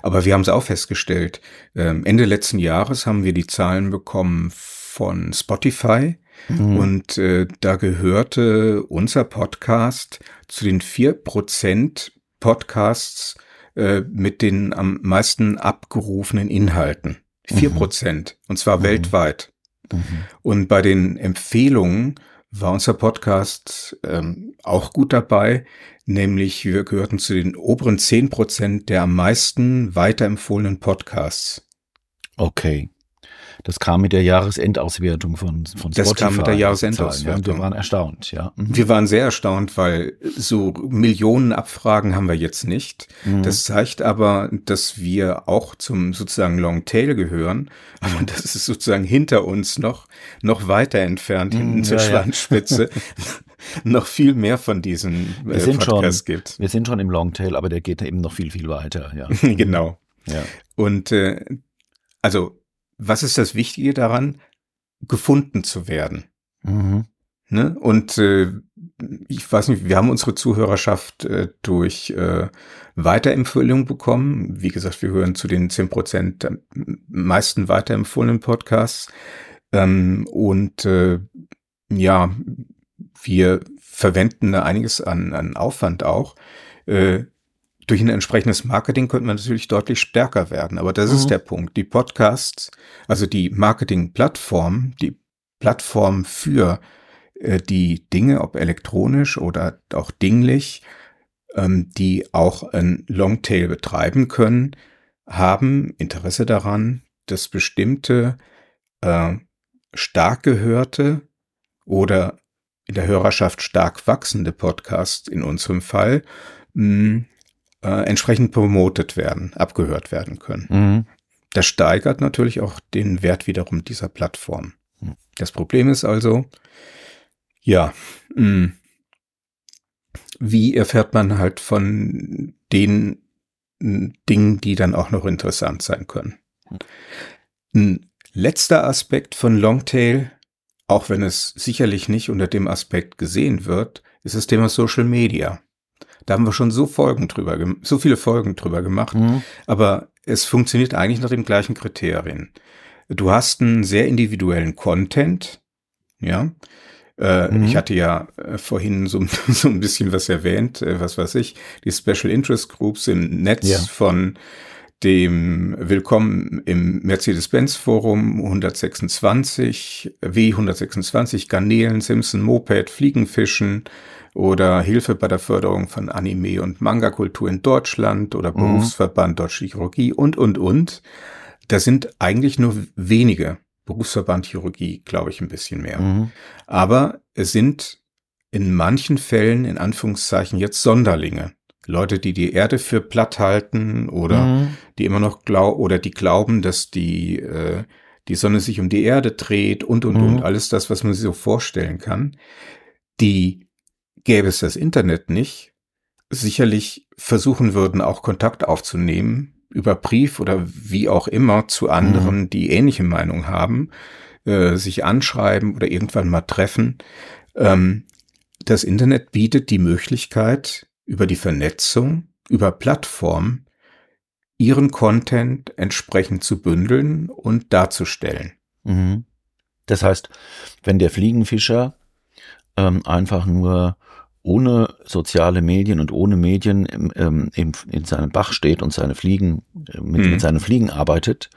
Aber wir haben es auch festgestellt. Ähm, Ende letzten Jahres haben wir die Zahlen bekommen von Spotify Mhm. Und äh, da gehörte unser Podcast zu den vier Prozent Podcasts äh, mit den am meisten abgerufenen Inhalten. Vier mhm. Prozent. Und zwar mhm. weltweit. Mhm. Und bei den Empfehlungen war unser Podcast ähm, auch gut dabei, nämlich wir gehörten zu den oberen zehn Prozent der am meisten weiterempfohlenen Podcasts. Okay. Das kam mit der Jahresendauswertung von, von Spotify. Das kam mit der Jahresendauswertung. Ja, wir waren erstaunt, ja. Mhm. Wir waren sehr erstaunt, weil so Millionen Abfragen haben wir jetzt nicht. Mhm. Das zeigt aber, dass wir auch zum sozusagen Longtail gehören. [laughs] Aber mhm. das ist sozusagen hinter uns noch, noch weiter entfernt, hinten mhm, zur ja, Schwanzspitze. [laughs] noch viel mehr von diesen äh, wir sind Podcasts schon, gibt. Wir sind schon im Longtail, aber der geht eben noch viel, viel weiter, ja. [laughs] genau. Ja. Und äh, also was ist das Wichtige daran? Gefunden zu werden. Mhm. Ne? Und äh, ich weiß nicht, wir haben unsere Zuhörerschaft äh, durch äh, Weiterempfehlungen bekommen. Wie gesagt, wir hören zu den zehn Prozent meisten weiterempfohlenen Podcasts. Ähm, und äh, ja, wir verwenden da einiges an, an Aufwand auch. Äh, durch ein entsprechendes Marketing könnte man natürlich deutlich stärker werden. Aber das mhm. ist der Punkt. Die Podcasts, also die Marketing-Plattform, die Plattform für äh, die Dinge, ob elektronisch oder auch dinglich, ähm, die auch ein Longtail betreiben können, haben Interesse daran, dass bestimmte äh, stark gehörte oder in der Hörerschaft stark wachsende Podcasts in unserem Fall mh, äh, entsprechend promotet werden, abgehört werden können. Mhm. Das steigert natürlich auch den Wert wiederum dieser Plattform. Mhm. Das Problem ist also, ja, mh, hm, wie erfährt man halt von den Dingen, die dann auch noch interessant sein können. Ein letzter Aspekt von Longtail, auch wenn es sicherlich nicht unter dem Aspekt gesehen wird, ist das Thema Social Media. Da haben wir schon so Folgen drüber, so viele Folgen drüber gemacht, mhm. aber es funktioniert eigentlich nach den gleichen Kriterien. Du hast einen sehr individuellen Content, ja. Äh, mhm. Ich hatte ja äh, vorhin so, [laughs] so ein bisschen was erwähnt, äh, was weiß ich, die Special Interest Groups im Netz ja. von dem Willkommen im Mercedes-Benz Forum 126, W126, Garnelen, Simpson, Moped, Fliegenfischen oder Hilfe bei der Förderung von Anime- und Manga-Kultur in Deutschland oder mhm. Berufsverband Deutsche Chirurgie und, und, und. Das sind eigentlich nur wenige. Berufsverband Chirurgie, glaube ich, ein bisschen mehr. Mhm. Aber es sind in manchen Fällen, in Anführungszeichen, jetzt Sonderlinge. Leute, die die Erde für platt halten oder mhm. die immer noch glauben oder die glauben, dass die äh, die Sonne sich um die Erde dreht und und mhm. und alles das, was man sich so vorstellen kann, die gäbe es das Internet nicht, sicherlich versuchen würden, auch Kontakt aufzunehmen über Brief oder wie auch immer zu anderen, mhm. die ähnliche Meinung haben, äh, sich anschreiben oder irgendwann mal treffen. Ähm, das Internet bietet die Möglichkeit, über die Vernetzung, über Plattformen, ihren Content entsprechend zu bündeln und darzustellen. Mhm. Das heißt, wenn der Fliegenfischer ähm, einfach nur ohne soziale Medien und ohne Medien im, ähm, im, in seinem Bach steht und seine Fliegen äh, mit, hm. mit seinen Fliegen arbeitet,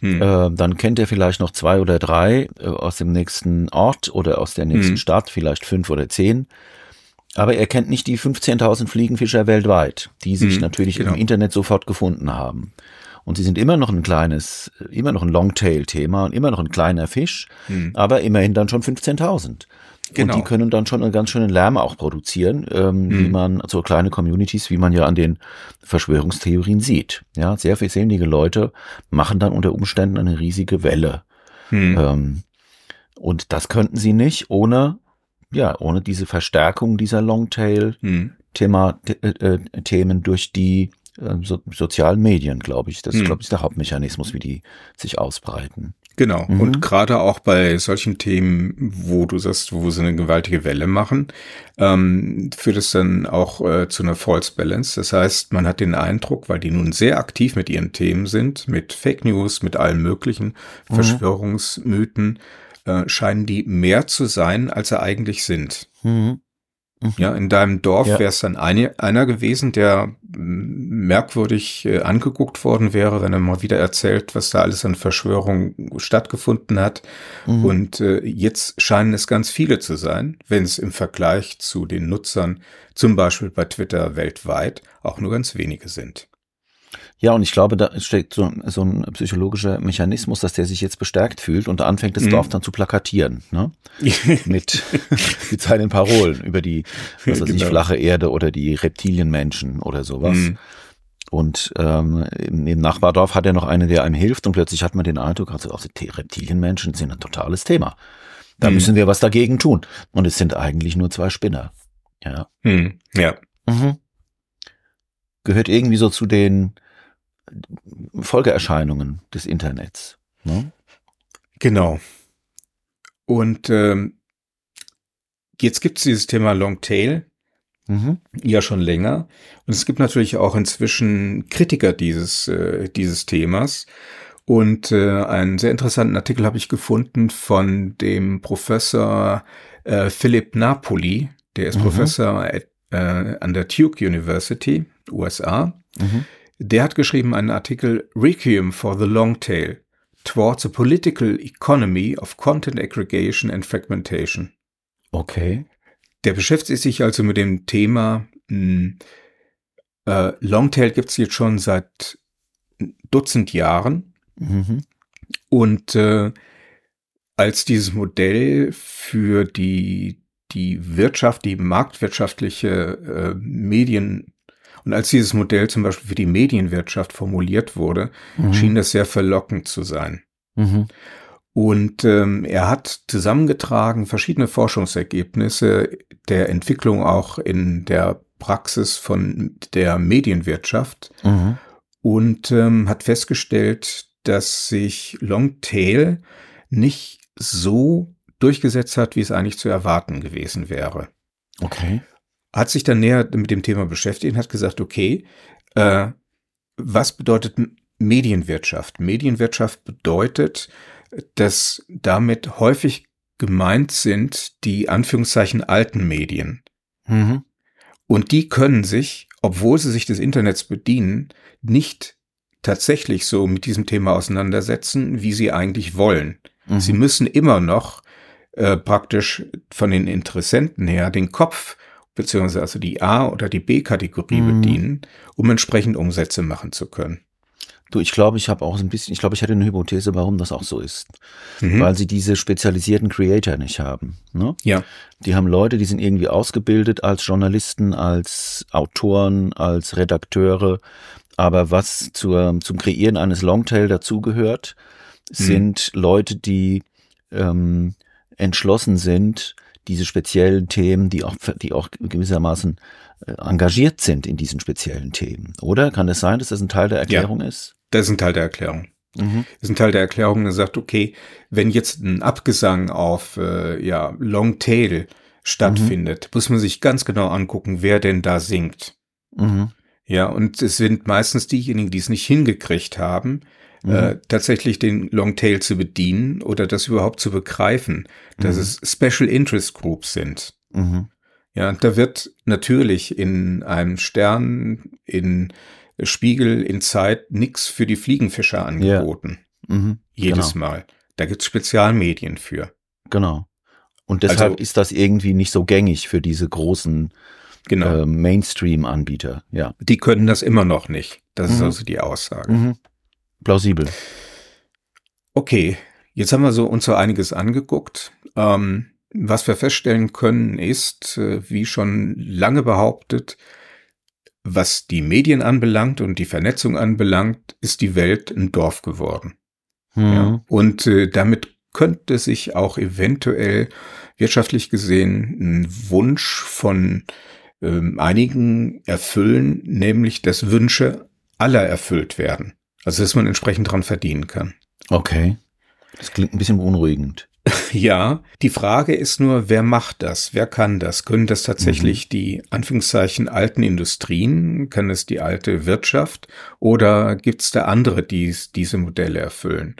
hm. äh, dann kennt er vielleicht noch zwei oder drei äh, aus dem nächsten Ort oder aus der nächsten hm. Stadt, vielleicht fünf oder zehn. Aber er kennt nicht die 15.000 Fliegenfischer weltweit, die sich hm, natürlich genau. im Internet sofort gefunden haben. Und sie sind immer noch ein kleines, immer noch ein Longtail-Thema und immer noch ein kleiner Fisch, hm. aber immerhin dann schon 15.000. Genau. Und die können dann schon einen ganz schönen Lärm auch produzieren, ähm, hm. wie man, so kleine Communities, wie man ja an den Verschwörungstheorien sieht. Ja, sehr vielselige Leute machen dann unter Umständen eine riesige Welle. Hm. Ähm, und das könnten sie nicht ohne ja, ohne diese Verstärkung dieser Longtail-Thema, hm. äh, äh, Themen durch die äh, so, sozialen Medien, glaube ich. Das hm. glaube ich, ist der Hauptmechanismus, wie die sich ausbreiten. Genau. Mhm. Und gerade auch bei solchen Themen, wo du sagst, wo sie eine gewaltige Welle machen, ähm, führt es dann auch äh, zu einer False Balance. Das heißt, man hat den Eindruck, weil die nun sehr aktiv mit ihren Themen sind, mit Fake News, mit allen möglichen mhm. Verschwörungsmythen, äh, scheinen die mehr zu sein, als sie eigentlich sind. Mhm. Mhm. Ja, in deinem Dorf ja. wäre es dann eine, einer gewesen, der merkwürdig äh, angeguckt worden wäre, wenn er mal wieder erzählt, was da alles an Verschwörung stattgefunden hat. Mhm. Und äh, jetzt scheinen es ganz viele zu sein, wenn es im Vergleich zu den Nutzern, zum Beispiel bei Twitter weltweit, auch nur ganz wenige sind. Ja, und ich glaube, da steckt so, so ein psychologischer Mechanismus, dass der sich jetzt bestärkt fühlt und anfängt, das mhm. Dorf dann zu plakatieren, ne? [laughs] mit, mit seinen Parolen über die, was weiß genau. ich, flache Erde oder die Reptilienmenschen oder sowas. Mhm. Und ähm, im, Nachbardorf hat er noch einen, der einem hilft und plötzlich hat man den Eindruck, also auch die Reptilienmenschen sind ein totales Thema. Da mhm. müssen wir was dagegen tun. Und es sind eigentlich nur zwei Spinner. Ja. Mhm. Ja. Mhm. Gehört irgendwie so zu den Folgeerscheinungen des Internets. Ne? Genau. Und ähm, jetzt gibt es dieses Thema Longtail mhm. ja schon länger. Und es gibt natürlich auch inzwischen Kritiker dieses, äh, dieses Themas. Und äh, einen sehr interessanten Artikel habe ich gefunden von dem Professor äh, Philipp Napoli. Der ist mhm. Professor at, äh, an der Duke University, USA. Mhm. Der hat geschrieben einen Artikel Requiem for the Long Tail Towards a Political Economy of Content Aggregation and Fragmentation. Okay. Der beschäftigt sich also mit dem Thema mh, hm, äh, Longtail gibt es jetzt schon seit Dutzend Jahren. Mhm. Und äh, als dieses Modell für die, die Wirtschaft, die marktwirtschaftliche äh, Medien und als dieses Modell zum Beispiel für die Medienwirtschaft formuliert wurde, mhm. schien das sehr verlockend zu sein. Mhm. Und ähm, er hat zusammengetragen verschiedene Forschungsergebnisse der Entwicklung auch in der Praxis von der Medienwirtschaft mhm. und ähm, hat festgestellt, dass sich Longtail nicht so durchgesetzt hat, wie es eigentlich zu erwarten gewesen wäre. Okay. Hat sich dann näher mit dem Thema beschäftigt und hat gesagt, okay, äh, was bedeutet Medienwirtschaft? Medienwirtschaft bedeutet, dass damit häufig gemeint sind die Anführungszeichen alten Medien. Mhm. Und die können sich, obwohl sie sich des Internets bedienen, nicht tatsächlich so mit diesem Thema auseinandersetzen, wie sie eigentlich wollen. Mhm. Sie müssen immer noch äh, praktisch von den Interessenten her den Kopf beziehungsweise also die A- oder die B-Kategorie mhm. bedienen, um entsprechend Umsätze machen zu können. Du, ich glaube, ich habe auch ein bisschen, ich glaube, ich hätte eine Hypothese, warum das auch so ist. Mhm. Weil sie diese spezialisierten Creator nicht haben. Ne? Ja. Die haben Leute, die sind irgendwie ausgebildet als Journalisten, als Autoren, als Redakteure. Aber was zur, zum Kreieren eines Longtail dazugehört, mhm. sind Leute, die ähm, entschlossen sind, diese speziellen Themen, die auch, die auch gewissermaßen äh, engagiert sind in diesen speziellen Themen. Oder kann es das sein, dass das ein Teil der Erklärung ja, ist? Das ist ein Teil der Erklärung. Mhm. Das ist ein Teil der Erklärung, der sagt, okay, wenn jetzt ein Abgesang auf äh, ja, Long Tail stattfindet, mhm. muss man sich ganz genau angucken, wer denn da singt. Mhm. Ja, und es sind meistens diejenigen, die es nicht hingekriegt haben, mhm. äh, tatsächlich den Longtail zu bedienen oder das überhaupt zu begreifen, dass mhm. es Special Interest Groups sind. Mhm. Ja, da wird natürlich in einem Stern, in Spiegel, in Zeit nichts für die Fliegenfischer angeboten. Ja. Mhm. Jedes genau. Mal. Da gibt's Spezialmedien für. Genau. Und deshalb also, ist das irgendwie nicht so gängig für diese großen genau. äh, Mainstream-Anbieter. Ja. Die können das immer noch nicht. Das mhm. ist also die Aussage. Mhm. Plausibel. Okay, jetzt haben wir so uns so einiges angeguckt. Ähm, was wir feststellen können, ist, äh, wie schon lange behauptet, was die Medien anbelangt und die Vernetzung anbelangt, ist die Welt ein Dorf geworden. Hm. Ja, und äh, damit könnte sich auch eventuell wirtschaftlich gesehen ein Wunsch von ähm, einigen erfüllen, nämlich dass Wünsche aller erfüllt werden. Also dass man entsprechend dran verdienen kann. Okay. Das klingt ein bisschen beunruhigend. [laughs] Ja, die Frage ist nur, wer macht das? Wer kann das? Können das tatsächlich mhm. die Anführungszeichen alten Industrien? Kann es die alte Wirtschaft? Oder gibt es da andere, die diese Modelle erfüllen?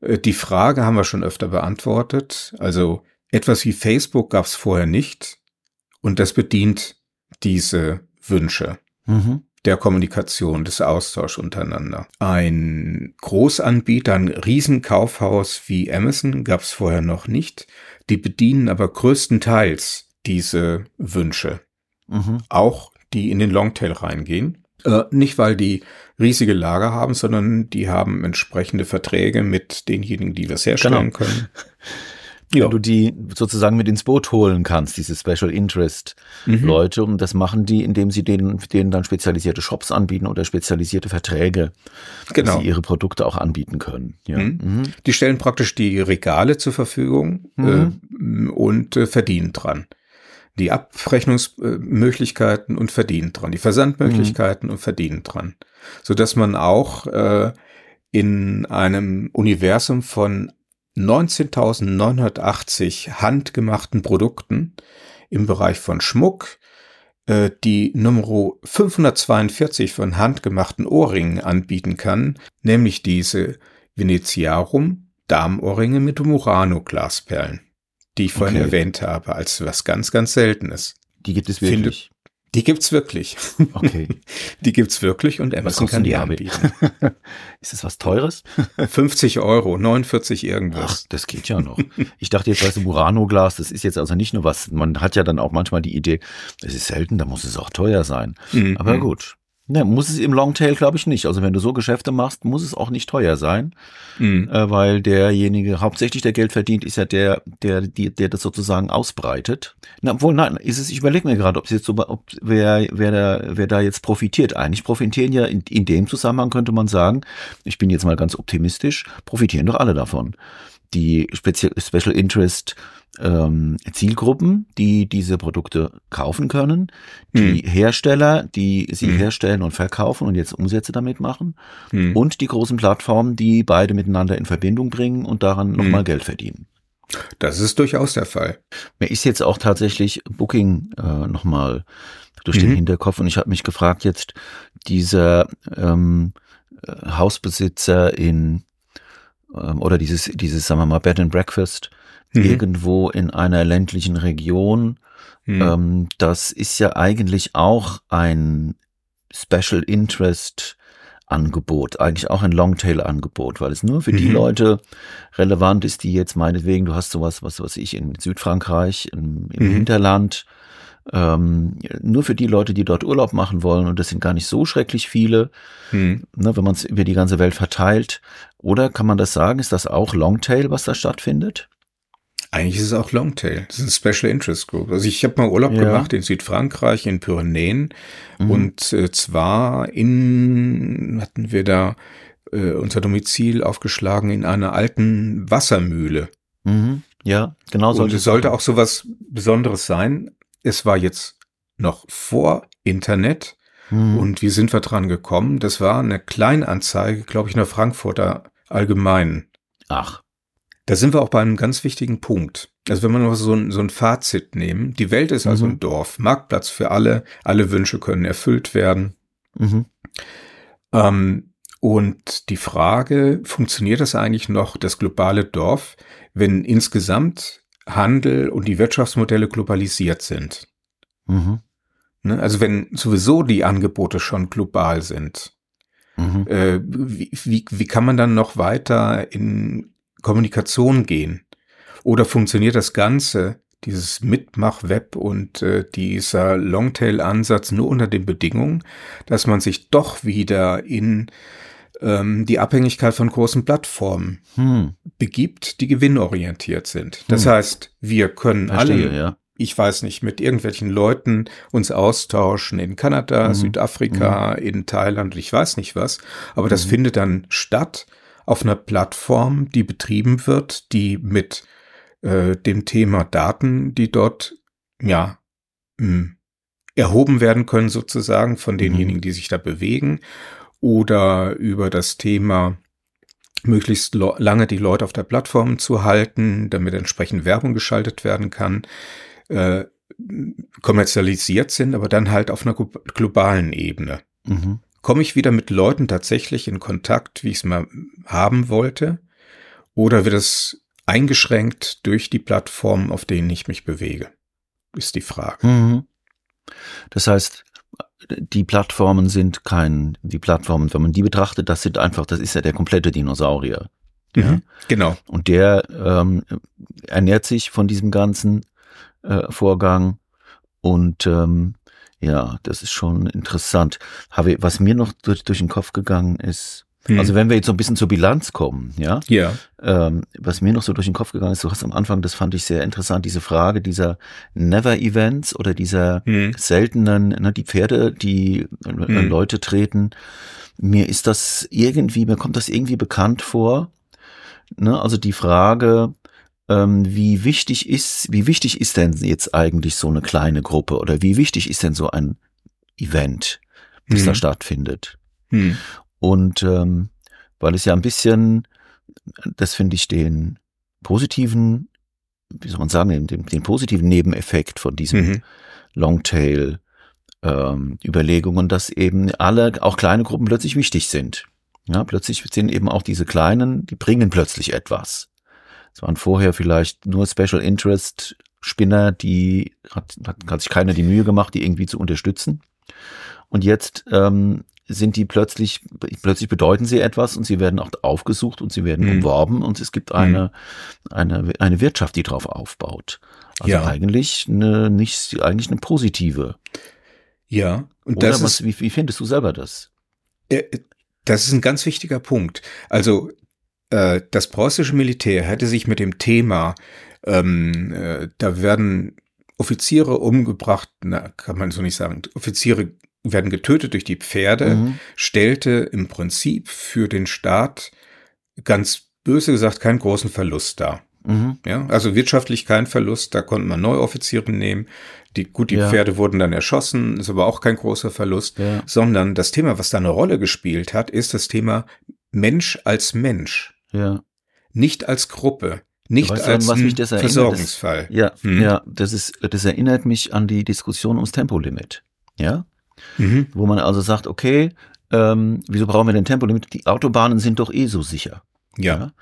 Äh, die Frage haben wir schon öfter beantwortet. Also etwas wie Facebook gab es vorher nicht. Und das bedient diese Wünsche. Mhm der Kommunikation, des Austauschs untereinander. Ein Großanbieter, ein Riesenkaufhaus wie Amazon gab es vorher noch nicht. Die bedienen aber größtenteils diese Wünsche. Mhm. Auch die in den Longtail reingehen. Äh, nicht, weil die riesige Lager haben, sondern die haben entsprechende Verträge mit denjenigen, die das herstellen genau. können. [laughs] ja. wenn du die sozusagen mit ins Boot holen kannst, diese Special Interest mhm. Leute. Und das machen die, indem sie denen, denen dann spezialisierte Shops anbieten oder spezialisierte Verträge, genau. dass sie ihre Produkte auch anbieten können. Ja. Mhm. Mhm. Die stellen praktisch die Regale zur Verfügung äh, mhm. und äh, verdienen dran. Die Abrechnungsmöglichkeiten und verdienen dran. Die Versandmöglichkeiten mhm. und verdienen dran. So dass man auch äh, in einem Universum von 19.980 handgemachten Produkten im Bereich von Schmuck, äh, die Nummer 542 von handgemachten Ohrringen anbieten kann, nämlich diese Veneziarum Damenohrringe mit Murano-Glasperlen, die ich vorhin okay. erwähnt habe, als was ganz, ganz Seltenes. Die gibt es wirklich. Die gibt's wirklich. Okay. [laughs] Die gibt's wirklich und Amazon kann die anbieten. [laughs] Ist das was Teures? [laughs] 50 Euro, 49 irgendwas. Ach, das geht ja noch. Ich dachte jetzt, weißt du, Murano-Glas, das ist jetzt also nicht nur was, man hat ja dann auch manchmal die Idee, es ist selten, da muss es auch teuer sein. Mhm. Aber gut. Ne, muss es im Longtail, glaube ich, nicht. Also wenn du so Geschäfte machst, muss es auch nicht teuer sein, mhm. äh, weil derjenige, hauptsächlich der Geld verdient, ist ja der, der, die, der das sozusagen ausbreitet. Na, obwohl, nein, ist es, ich überlege mir gerade, ob es jetzt so, ob wer, wer da, wer da jetzt profitiert. Eigentlich profitieren ja in, in dem Zusammenhang könnte man sagen, ich bin jetzt mal ganz optimistisch, profitieren doch alle davon. Die Special, Special Interest ähm, Zielgruppen, die diese Produkte kaufen können, die hm. Hersteller, die sie hm. herstellen und verkaufen und jetzt Umsätze damit machen hm. und die großen Plattformen, die beide miteinander in Verbindung bringen und daran hm. nochmal Geld verdienen. Das ist durchaus der Fall. Mir ist jetzt auch tatsächlich Booking äh, nochmal durch mhm. den Hinterkopf und ich habe mich gefragt jetzt, dieser ähm, äh, Hausbesitzer in ähm, oder dieses, dieses, sagen wir mal, Bed and Breakfast mhm. irgendwo in einer ländlichen Region, mhm. ähm, das ist ja eigentlich auch ein Special Interest Angebot, eigentlich auch ein Longtail-Angebot, weil es nur für mhm. die Leute relevant ist, die jetzt meinetwegen, du hast sowas, was weiß ich, in Südfrankreich, im, im mhm. Hinterland, ähm, nur für die Leute, die dort Urlaub machen wollen, und das sind gar nicht so schrecklich viele, mhm. ne, wenn man es über die ganze Welt verteilt. Oder kann man das sagen, ist das auch Longtail, was da stattfindet? Eigentlich ist es auch Longtail. Das ist ein Special Interest Group. Also ich habe mal Urlaub ja. gemacht in Südfrankreich, in Pyrenäen. Mhm. Und äh, zwar in, hatten wir da äh, unser Domizil aufgeschlagen in einer alten Wassermühle. Mhm. Ja, genau so. Und es sollte auch so was Besonderes sein. Es war jetzt noch vor Internet. Mhm. Und wie sind wir dran gekommen? Das war eine Kleinanzeige, glaube ich, in der Frankfurter Allgemeinen. Ach. Da sind wir auch bei einem ganz wichtigen Punkt. Also wenn wir noch so ein, so ein Fazit nehmen, die Welt ist also mhm. ein Dorf, Marktplatz für alle, alle Wünsche können erfüllt werden. Mhm. Ähm, und die Frage, funktioniert das eigentlich noch, das globale Dorf, wenn insgesamt Handel und die Wirtschaftsmodelle globalisiert sind? Mhm. Ne? Also wenn sowieso die Angebote schon global sind, mhm. äh, wie, wie, wie kann man dann noch weiter in Kommunikation gehen? Oder funktioniert das Ganze, dieses Mitmach-Web und äh, dieser Longtail-Ansatz nur unter den Bedingungen, dass man sich doch wieder in ähm, die Abhängigkeit von großen Plattformen hm. begibt, die gewinnorientiert sind. Das hm. heißt, wir können Verstehe, alle, ja. ich weiß nicht, mit irgendwelchen Leuten uns austauschen in Kanada, mhm. Südafrika, mhm. in Thailand, ich weiß nicht was, aber das mhm. findet dann statt auf einer Plattform, die betrieben wird, die mit äh, dem Thema Daten, die dort ja mh, hm, erhoben werden können, sozusagen von mhm. denjenigen, die sich da bewegen, oder über das Thema möglichst lange die Leute auf der Plattform zu halten, damit entsprechend Werbung geschaltet werden kann, äh, kommerzialisiert sind, aber dann halt auf einer globalen Ebene. Mhm komme ich wieder mit Leuten tatsächlich in Kontakt, wie ich es mal haben wollte? Oder wird es eingeschränkt durch die Plattformen, auf denen ich mich bewege? Ist die Frage. Mhm. Das heißt, die Plattformen sind kein, die Plattformen, wenn man die betrachtet, das sind einfach, das ist ja der komplette Dinosaurier. Mhm, ja? Genau. Und der ähm, ernährt sich von diesem ganzen äh, Vorgang und ähm, ja, das ist schon interessant. Habe, was mir noch durch, durch den Kopf gegangen ist, hm. also wenn wir jetzt so ein bisschen zur Bilanz kommen, ja, ja. Ähm, was mir noch so durch den Kopf gegangen ist, du hast am Anfang, das fand ich sehr interessant, diese Frage dieser Never-Events oder dieser hm. seltenen, ne, die Pferde, die äh, hm. Leute treten. Mir ist das irgendwie, mir kommt das irgendwie bekannt vor. Ne? Also die Frage, ähm, wie wichtig ist, wie wichtig ist denn jetzt eigentlich so eine kleine Gruppe oder wie wichtig ist denn so ein Event, das mhm. da stattfindet? Mhm. Und ähm, weil es ja ein bisschen, das finde ich den positiven, wie soll man sagen, den, den positiven Nebeneffekt von diesem mhm. Longtail ähm, Überlegungen, dass eben alle, auch kleine Gruppen plötzlich wichtig sind. Ja, plötzlich sind eben auch diese kleinen, die bringen plötzlich etwas. Es waren vorher vielleicht nur Special Interest Spinner, die hat, hat, hat sich keiner die Mühe gemacht, die irgendwie zu unterstützen. Und jetzt ähm, sind die plötzlich, plötzlich bedeuten sie etwas und sie werden auch aufgesucht und sie werden mhm. umworben und es gibt eine, mhm. eine, eine Wirtschaft, die drauf aufbaut. Also ja. eigentlich eine, nicht, eigentlich eine positive. Ja. Und Oder das was, ist, wie, wie findest du selber das? Äh, das ist ein ganz wichtiger Punkt. Also äh, das preußische Militär hätte sich mit dem Thema, ähm, äh, da werden Offiziere umgebracht, na, kann man so nicht sagen, Offiziere werden getötet durch die Pferde, mhm. stellte im Prinzip für den Staat ganz böse gesagt keinen großen Verlust dar. Mhm. Ja, also wirtschaftlich kein Verlust, da konnte man neue Offiziere nehmen. Die, gut, die ja. Pferde wurden dann erschossen, ist aber auch kein großer Verlust, ja. sondern das Thema, was da eine Rolle gespielt hat, ist das Thema Mensch als Mensch. Ja. Nicht als Gruppe, nicht weißt als du, ein Versorgungsfall. Das, ja, hm. ja, das ist, das erinnert mich an die Diskussion ums Tempolimit. Ja, mhm. wo man also sagt, okay, ähm, wieso brauchen wir denn Tempolimit? Die Autobahnen sind doch eh so sicher. Ja. ja.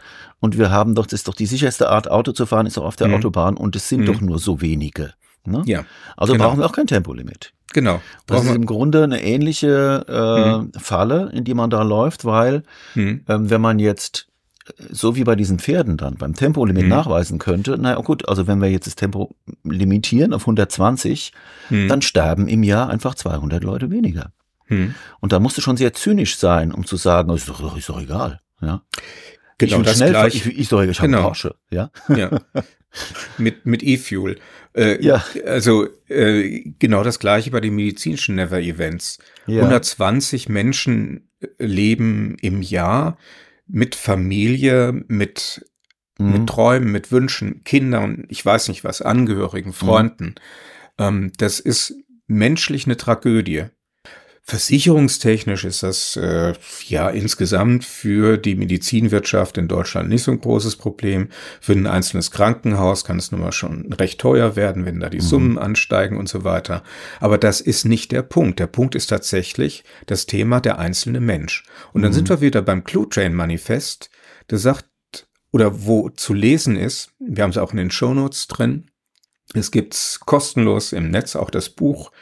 Und wir haben doch, das ist doch die sicherste Art, Auto zu fahren, ist doch auf der mhm. Autobahn und es sind mhm. doch nur so wenige. Ne? Ja. Also genau. brauchen wir auch kein Tempolimit. Genau. Das ist im Grunde eine ähnliche äh, mhm. Falle, in die man da läuft, weil mhm. ähm, wenn man jetzt so wie bei diesen Pferden dann beim Tempolimit mhm. nachweisen könnte, naja gut, also wenn wir jetzt das Tempo limitieren auf 120, mhm. dann sterben im Jahr einfach 200 Leute weniger. Mhm. Und da musst du schon sehr zynisch sein, um zu sagen, ist doch, ist doch egal. Ja. Genau, ich das schnell, gleich. Ich, ich, ich, ich genau. Porsche, ja. ja. mit mit E-Fuel. Äh, ja. Also äh, genau das gleiche bei den medizinischen Never Events. Ja. 120 Menschen leben im Jahr mit Familie, mit mhm. mit Träumen, mit Wünschen, Kindern, ich weiß nicht was, Angehörigen, Freunden. Mhm. Ähm, das ist menschlich eine Tragödie. Versicherungstechnisch ist das äh, ja insgesamt für die Medizinwirtschaft in Deutschland nicht so ein großes Problem. Für ein einzelnes Krankenhaus kann es nun mal schon recht teuer werden, wenn da die mhm. Summen ansteigen und so weiter. Aber das ist nicht der Punkt. Der Punkt ist tatsächlich das Thema der einzelne Mensch. Und dann mhm. sind wir wieder beim Clue Train Manifest, der sagt, oder wo zu lesen ist, wir haben es auch in den Shownotes drin, es gibt's kostenlos im Netz, auch das Buch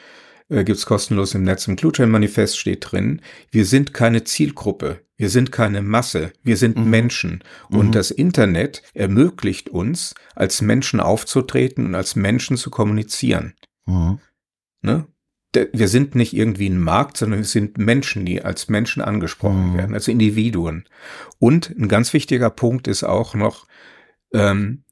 äh, gibt's kostenlos im Netz. Im Cluetrain-Manifest steht drin, wir sind keine Zielgruppe, wir sind keine Masse, wir sind mhm. Menschen. Und mhm. das Internet ermöglicht uns, als Menschen aufzutreten und als Menschen zu kommunizieren. Mhm. Ne? Wir sind nicht irgendwie ein Markt, sondern wir sind Menschen, die als Menschen angesprochen mhm. werden, als Individuen. Und ein ganz wichtiger Punkt ist auch noch ähm,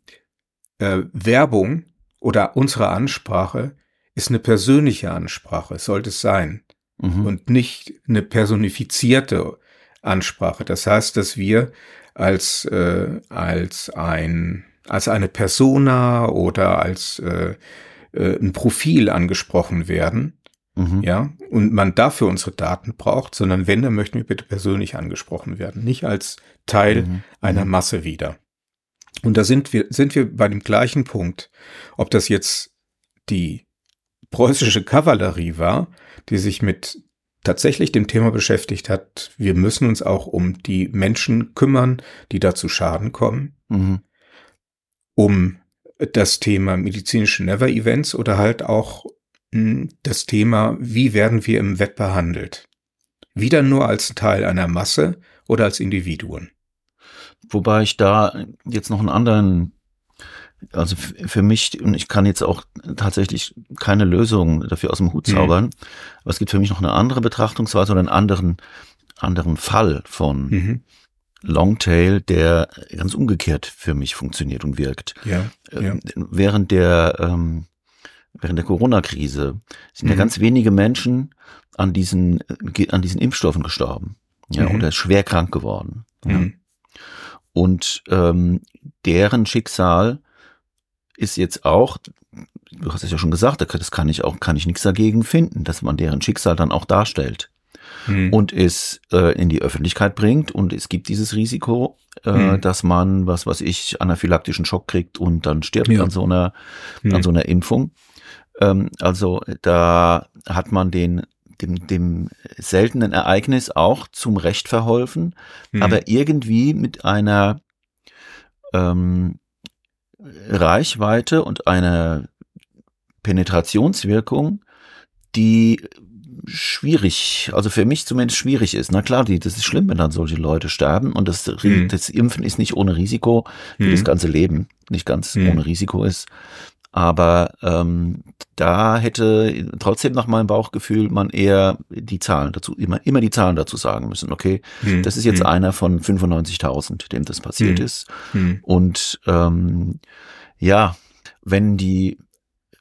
äh, Werbung oder unsere Ansprache ist eine persönliche Ansprache, sollte es sein. Mhm. Und nicht eine personifizierte Ansprache. Das heißt, dass wir als, äh, als ein, als eine Persona oder als äh, äh, ein Profil angesprochen werden. Mhm. Ja, und man dafür unsere Daten braucht, sondern wenn, dann möchten wir bitte persönlich angesprochen werden, nicht als Teil mhm. einer mhm. Masse wieder. Und da sind wir, sind wir bei dem gleichen Punkt. Ob das jetzt die preußische Kavallerie war, die sich mit tatsächlich dem Thema beschäftigt hat, wir müssen uns auch um die Menschen kümmern, die da zu Schaden kommen, mhm. um das Thema medizinische Never-Events oder halt auch hm, das Thema, wie werden wir im Web behandelt? Wieder nur als Teil einer Masse oder als Individuen? Wobei ich da jetzt noch einen anderen also für mich, und ich kann jetzt auch tatsächlich keine Lösung dafür aus dem Hut mhm. zaubern, mhm. aber es gibt für mich noch eine andere Betrachtungsweise oder einen anderen, anderen Fall von mhm. Longtail, der ganz umgekehrt für mich funktioniert und wirkt. Ja, ja. Ähm, während der, ähm, während der Corona-Krise sind mhm. ja ganz wenige Menschen an diesen, an diesen Impfstoffen gestorben. Ja, mhm. oder schwer krank geworden. Ja. Mhm. Und ähm, deren Schicksal ist jetzt auch, du hast es ja schon gesagt, das kann ich auch, kann ich nichts dagegen finden, dass man deren Schicksal dann auch darstellt hm. und es äh, in die Öffentlichkeit bringt und es gibt dieses Risiko, äh, hm. dass man, was weiß ich, anaphylaktischen Schock kriegt und dann stirbt ja. an so einer, hm. an so einer Impfung. Ähm, also da hat man den dem, dem seltenen Ereignis auch zum Recht verholfen, hm. aber irgendwie mit einer ähm, Reichweite und eine Penetrationswirkung, die schwierig, also für mich zumindest schwierig ist. Na klar, die, das ist schlimm, wenn dann solche Leute sterben und das, mhm. das Impfen ist nicht ohne Risiko, wie mhm. das ganze Leben nicht ganz mhm. ohne Risiko ist. Aber ähm, da hätte trotzdem nach meinem Bauchgefühl man eher die Zahlen dazu, immer, immer die Zahlen dazu sagen müssen. Okay, hm. das ist jetzt hm. einer von 95.000, dem das passiert hm. ist. Hm. Und ähm, ja, wenn die,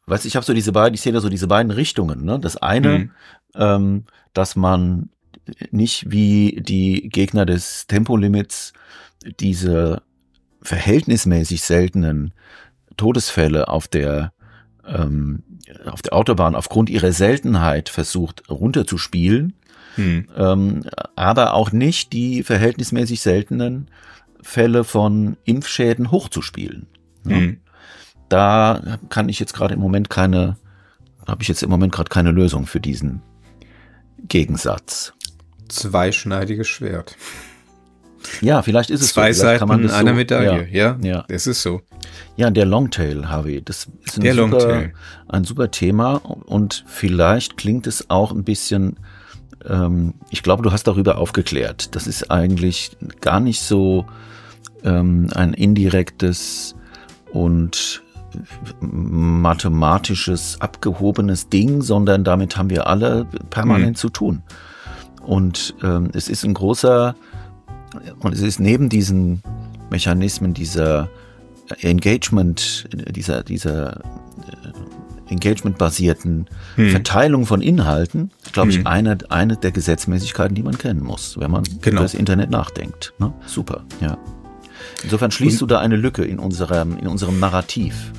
weiß ich habe so diese beiden, ich sehe da so diese beiden Richtungen. Ne? Das eine, hm. ähm, dass man nicht wie die Gegner des Tempolimits diese verhältnismäßig seltenen Todesfälle auf der ähm, auf der Autobahn aufgrund ihrer Seltenheit versucht runterzuspielen, hm. ähm, aber auch nicht die verhältnismäßig seltenen Fälle von Impfschäden hochzuspielen. Ja. Mhm. Da kann ich jetzt gerade im Moment keine, habe ich jetzt im Moment gerade keine Lösung für diesen Gegensatz. Zweischneidiges Schwert. Ja, vielleicht ist es Zwei so. Seiten einer so, Medaille, ja, ja, ja. Das ist so. Ja, der Longtail, Harvey, das ist ein, super, ein super Thema und vielleicht klingt es auch ein bisschen, ähm, ich glaube, du hast darüber aufgeklärt. Das ist eigentlich gar nicht so ähm, ein indirektes und mathematisches, abgehobenes Ding, sondern damit haben wir alle permanent mhm. zu tun. Und ähm, es ist ein großer, und es ist neben diesen Mechanismen dieser Engagement, dieser, dieser äh, Engagement-basierten hm. Verteilung von Inhalten, glaube ich, hm. eine, eine der Gesetzmäßigkeiten, die man kennen muss, wenn man genau. über das Internet nachdenkt. Ne? Super, ja. Insofern schließt und, du da eine Lücke in unserem, in unserem Narrativ.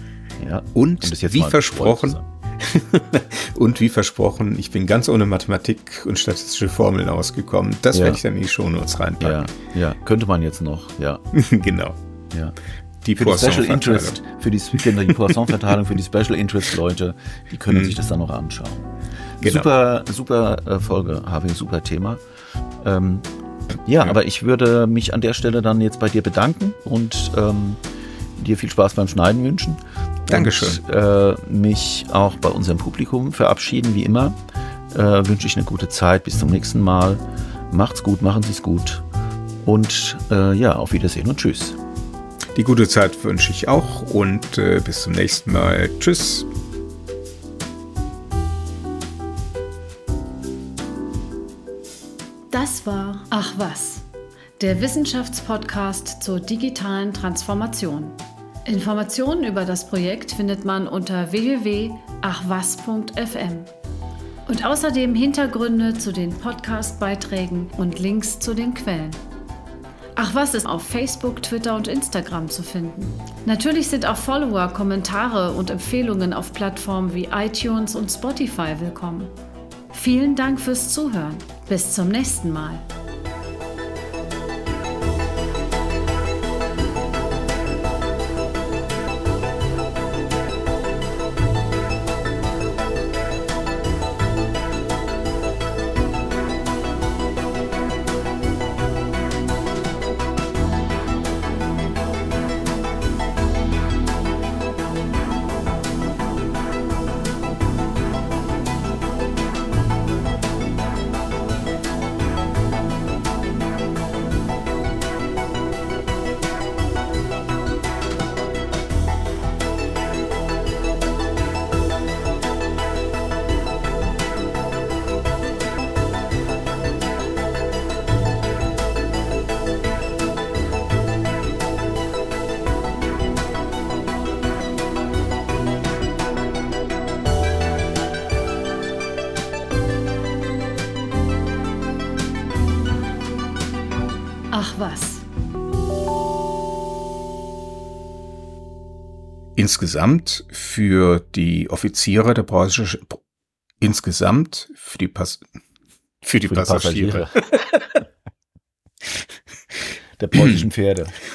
Ja, und um wie versprochen, [laughs] und wie versprochen, ich bin ganz ohne Mathematik und statistische Formeln ausgekommen. Das ja. werde ich dann in die Shownotes reinpacken. Ja, ja, könnte man jetzt noch, ja. [laughs] genau. Ja. Die für die Special Interest, für die, die Poisson-Verteilung für die Special Interest Leute, die können mhm. sich das dann noch anschauen. Genau. Super, super äh, Folge, Harvey, super Thema. Ähm, ja, ja, aber ich würde mich an der Stelle dann jetzt bei dir bedanken und ähm, dir viel Spaß beim Schneiden wünschen. Dankeschön. Und, äh, mich auch bei unserem Publikum verabschieden, wie immer. Äh, wünsche ich eine gute Zeit. Bis zum nächsten Mal. Macht's gut, machen Sie es gut. Und äh, ja, auf Wiedersehen und tschüss. Die gute Zeit wünsche ich auch und äh, bis zum nächsten Mal. Tschüss. Das war Ach was, der Wissenschaftspodcast zur digitalen Transformation. Informationen über das Projekt findet man unter www.achwas.fm. Und außerdem Hintergründe zu den Podcast-Beiträgen und Links zu den Quellen. Ach was ist auf Facebook, Twitter und Instagram zu finden. Natürlich sind auch Follower, Kommentare und Empfehlungen auf Plattformen wie iTunes und Spotify willkommen. Vielen Dank fürs Zuhören. Bis zum nächsten Mal. Insgesamt für die Offiziere der preußischen insgesamt für die Pass für die für Passagiere, Passagiere. [laughs] der preußischen Pferde. [clears throat]